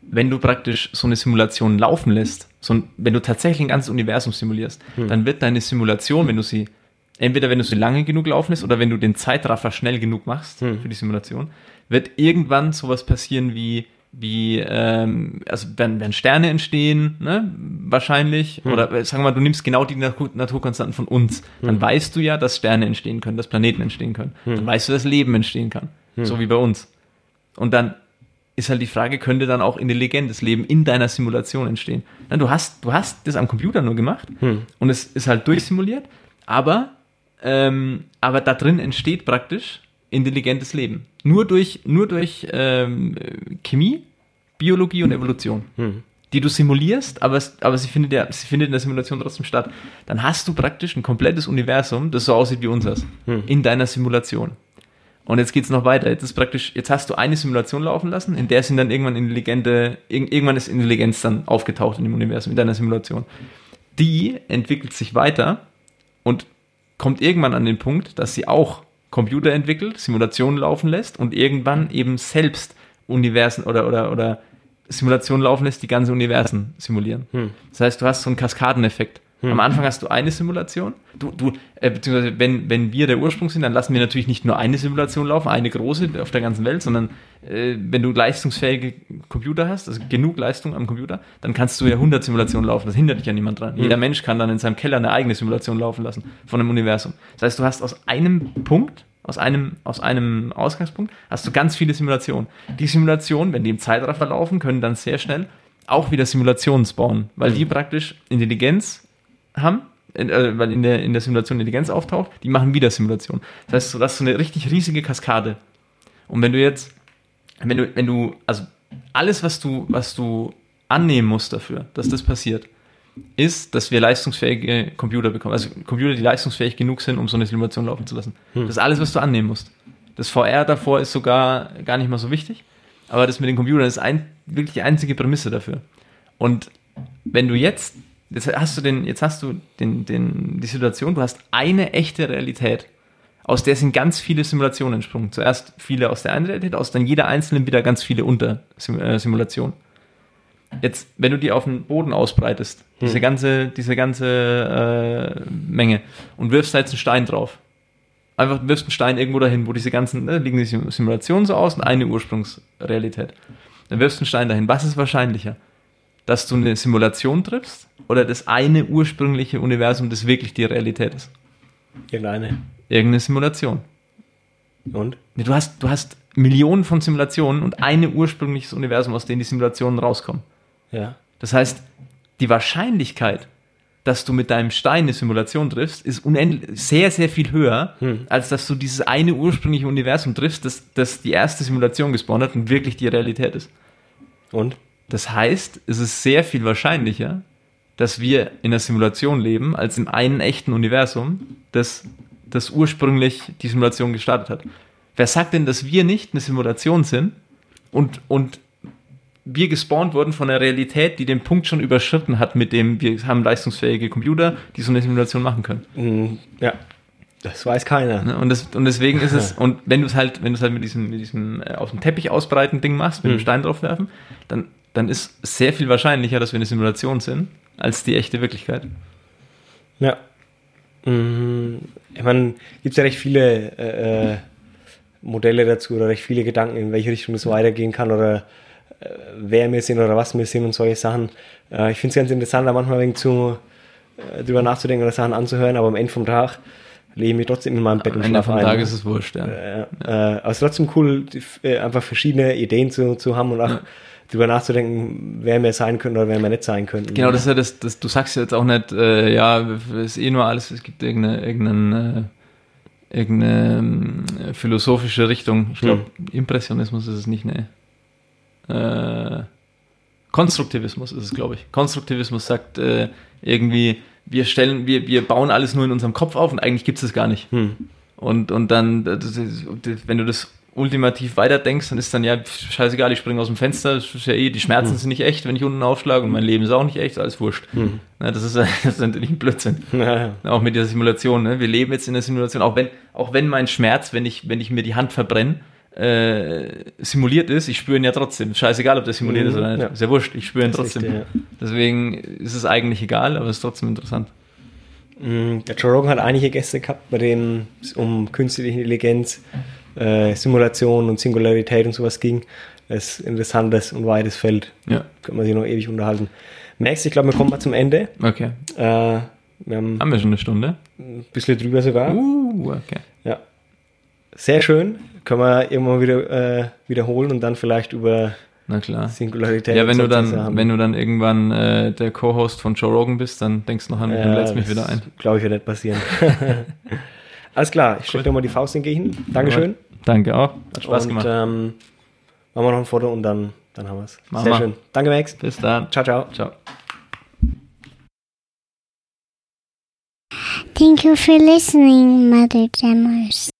wenn du praktisch so eine Simulation laufen lässt, so ein, wenn du tatsächlich ein ganzes Universum simulierst, dann wird deine Simulation, wenn du sie, entweder wenn du sie lange genug laufen lässt oder wenn du den Zeitraffer schnell genug machst für die Simulation, wird irgendwann sowas passieren wie, wie, ähm, also werden, werden Sterne entstehen, ne, wahrscheinlich, oder äh, sagen wir mal, du nimmst genau die Natur Naturkonstanten von uns, dann weißt du ja, dass Sterne entstehen können, dass Planeten entstehen können, dann weißt du, dass Leben entstehen kann, so wie bei uns. Und dann ist halt die Frage, könnte dann auch intelligentes Leben in deiner Simulation entstehen? Du hast, du hast das am Computer nur gemacht und es ist halt durchsimuliert, aber, ähm, aber da drin entsteht praktisch intelligentes Leben. Nur durch, nur durch ähm, Chemie, Biologie und Evolution. Die du simulierst, aber, es, aber sie, findet ja, sie findet in der Simulation trotzdem statt. Dann hast du praktisch ein komplettes Universum, das so aussieht wie unseres, in deiner Simulation. Und jetzt geht's noch weiter. Jetzt ist praktisch, jetzt hast du eine Simulation laufen lassen, in der sind dann irgendwann intelligente, irg irgendwann ist Intelligenz dann aufgetaucht in dem Universum, in deiner Simulation. Die entwickelt sich weiter und kommt irgendwann an den Punkt, dass sie auch Computer entwickelt, Simulationen laufen lässt und irgendwann eben selbst Universen oder, oder, oder Simulationen laufen lässt, die ganze Universen simulieren. Das heißt, du hast so einen Kaskadeneffekt. Am Anfang hast du eine Simulation. Du, du, äh, beziehungsweise wenn, wenn wir der Ursprung sind, dann lassen wir natürlich nicht nur eine Simulation laufen, eine große auf der ganzen Welt, sondern äh, wenn du leistungsfähige Computer hast, also genug Leistung am Computer, dann kannst du ja 100 Simulationen laufen. Das hindert dich ja niemand dran. Jeder Mensch kann dann in seinem Keller eine eigene Simulation laufen lassen von einem Universum. Das heißt, du hast aus einem Punkt, aus einem, aus einem Ausgangspunkt, hast du ganz viele Simulationen. Die Simulationen, wenn die im Zeitraffer laufen, können dann sehr schnell auch wieder Simulationen spawnen, weil die praktisch Intelligenz haben, äh, weil in der, in der Simulation Intelligenz auftaucht, die machen wieder Simulation. Das heißt, du hast so eine richtig riesige Kaskade. Und wenn du jetzt, wenn du, wenn du, also alles, was du, was du annehmen musst dafür, dass das passiert, ist, dass wir leistungsfähige Computer bekommen. Also Computer, die leistungsfähig genug sind, um so eine Simulation laufen zu lassen. Das ist alles, was du annehmen musst. Das VR davor ist sogar gar nicht mal so wichtig. Aber das mit den Computern ist ein, wirklich die einzige Prämisse dafür. Und wenn du jetzt Jetzt hast du den, jetzt hast du den, den, die Situation, du hast eine echte Realität. Aus der sind ganz viele Simulationen entsprungen. Zuerst viele aus der einen Realität, aus dann jeder einzelnen wieder ganz viele Untersimulationen. Jetzt, wenn du die auf den Boden ausbreitest, diese ganze, diese ganze äh, Menge, und wirfst da jetzt einen Stein drauf. Einfach wirfst einen Stein irgendwo dahin, wo diese ganzen, ne, liegen die Sim- Simulationen so aus und eine Ursprungsrealität. Dann wirfst du einen Stein dahin. Was ist wahrscheinlicher? Dass du eine Simulation triffst oder das eine ursprüngliche Universum, das wirklich die Realität ist?
Irgendeine.
Irgendeine Simulation.
Und?
Du hast, du hast Millionen von Simulationen und eine ursprüngliches Universum, aus dem die Simulationen rauskommen.
Ja.
Das heißt, die Wahrscheinlichkeit, dass du mit deinem Stein eine Simulation triffst, ist unendlich sehr, sehr viel höher, als dass du dieses eine ursprüngliche Universum triffst, das, das die erste Simulation gespawnt hat und wirklich die Realität ist.
Und?
Das heißt, es ist sehr viel wahrscheinlicher, dass wir in einer Simulation leben, als im einen echten Universum, das, das ursprünglich die Simulation gestartet hat. Wer sagt denn, dass wir nicht eine Simulation sind und, und wir gespawnt wurden von einer Realität, die den Punkt schon überschritten hat, mit dem wir haben leistungsfähige Computer, die so eine Simulation machen können.
Mm, ja. Das weiß keiner.
Ne? Und, das, und deswegen ist es, *laughs* und wenn du es halt, wenn du es halt mit diesem, mit diesem äh, aus dem Teppich ausbreiten Ding machst, mit dem Stein draufwerfen, dann, dann ist sehr viel wahrscheinlicher, dass wir eine Simulation sind, als die echte Wirklichkeit.
Ja. Mhm. Ich meine, gibt es ja recht viele äh, äh, Modelle dazu oder recht viele Gedanken, in welche Richtung es weitergehen kann oder äh, wer wir sind oder was wir sind und solche Sachen. Äh, ich finde es ganz interessant, da manchmal ein wenig zu, äh, drüber nachzudenken oder Sachen anzuhören, aber am Ende vom Tag lege ich mich trotzdem in meinem Bett
Am
und schlafe ein.
Tag ist es wurscht, ja.
Äh, äh, aber es ist trotzdem cool, die, äh, einfach verschiedene Ideen zu, zu haben und auch drüber nachzudenken, wer wir sein könnten oder wer wir nicht sein könnten.
Genau, das ist ja das, das du sagst jetzt auch nicht, äh, ja, es ist eh nur alles, es gibt irgendeine, irgendeine, äh, irgendeine ähm, philosophische Richtung. Ich glaube, Impressionismus ist es nicht, ne. Äh, Konstruktivismus ist es, glaube ich. Konstruktivismus sagt äh, irgendwie, wir stellen, wir, wir bauen alles nur in unserem Kopf auf und eigentlich gibt es es gar nicht. Und, und dann, das wenn du das ultimativ weiterdenkst, dann ist dann ja scheißegal, ich springe aus dem Fenster, das ist ja eh, die Schmerzen sind nicht echt, wenn ich unten aufschlage und mein Leben ist auch nicht echt, alles wurscht. Na, das, ist, *laughs* das ist natürlich ein Blödsinn.
Ja, ja.
Auch mit dieser Simulation, ne? wir leben jetzt in der Simulation, auch wenn, auch wenn mein Schmerz, wenn ich, wenn ich mir die Hand verbrenne, äh, simuliert ist, ich spüre ihn ja trotzdem. Scheißegal, ob der simuliert
Mhm,
ist oder nicht.
ja.
Ist ja wurscht, ich spüre ihn
Das
trotzdem.
richtig, ja.
Deswegen ist es eigentlich egal, aber es ist trotzdem interessant.
Mm, Der Joe Rogan hat einige Gäste gehabt, bei denen es um künstliche Intelligenz, äh, Simulation und Singularität und sowas ging. Das ist ein interessantes und weites Feld.
Ja.
Kann man sich noch ewig unterhalten. Max, ich glaube, wir kommen mal zum Ende.
Okay.
Äh, wir haben
Haben wir schon eine Stunde?
ein bisschen drüber sogar.
Uh, okay.
Ja. Sehr schön. Können wir irgendwann wieder äh, wiederholen und dann vielleicht über
Na klar.
Singularität
Ja, wenn du dann, wenn du dann irgendwann äh, der Co-Host von Joe Rogan bist, dann denkst du noch an mich und lädst mich wieder ein.
Glaube ich, wird nicht passieren. *laughs* Alles klar, ich strecke dir mal die Faust entgegen. Dankeschön.
Danke auch. Hat Spaß
und,
gemacht.
Ähm, machen wir noch ein Foto und dann, dann haben wir es. Sehr
wir.
schön. Danke, Max.
Bis dann.
Ciao, ciao.
Ciao.
Thank you for listening, Mother Jammers.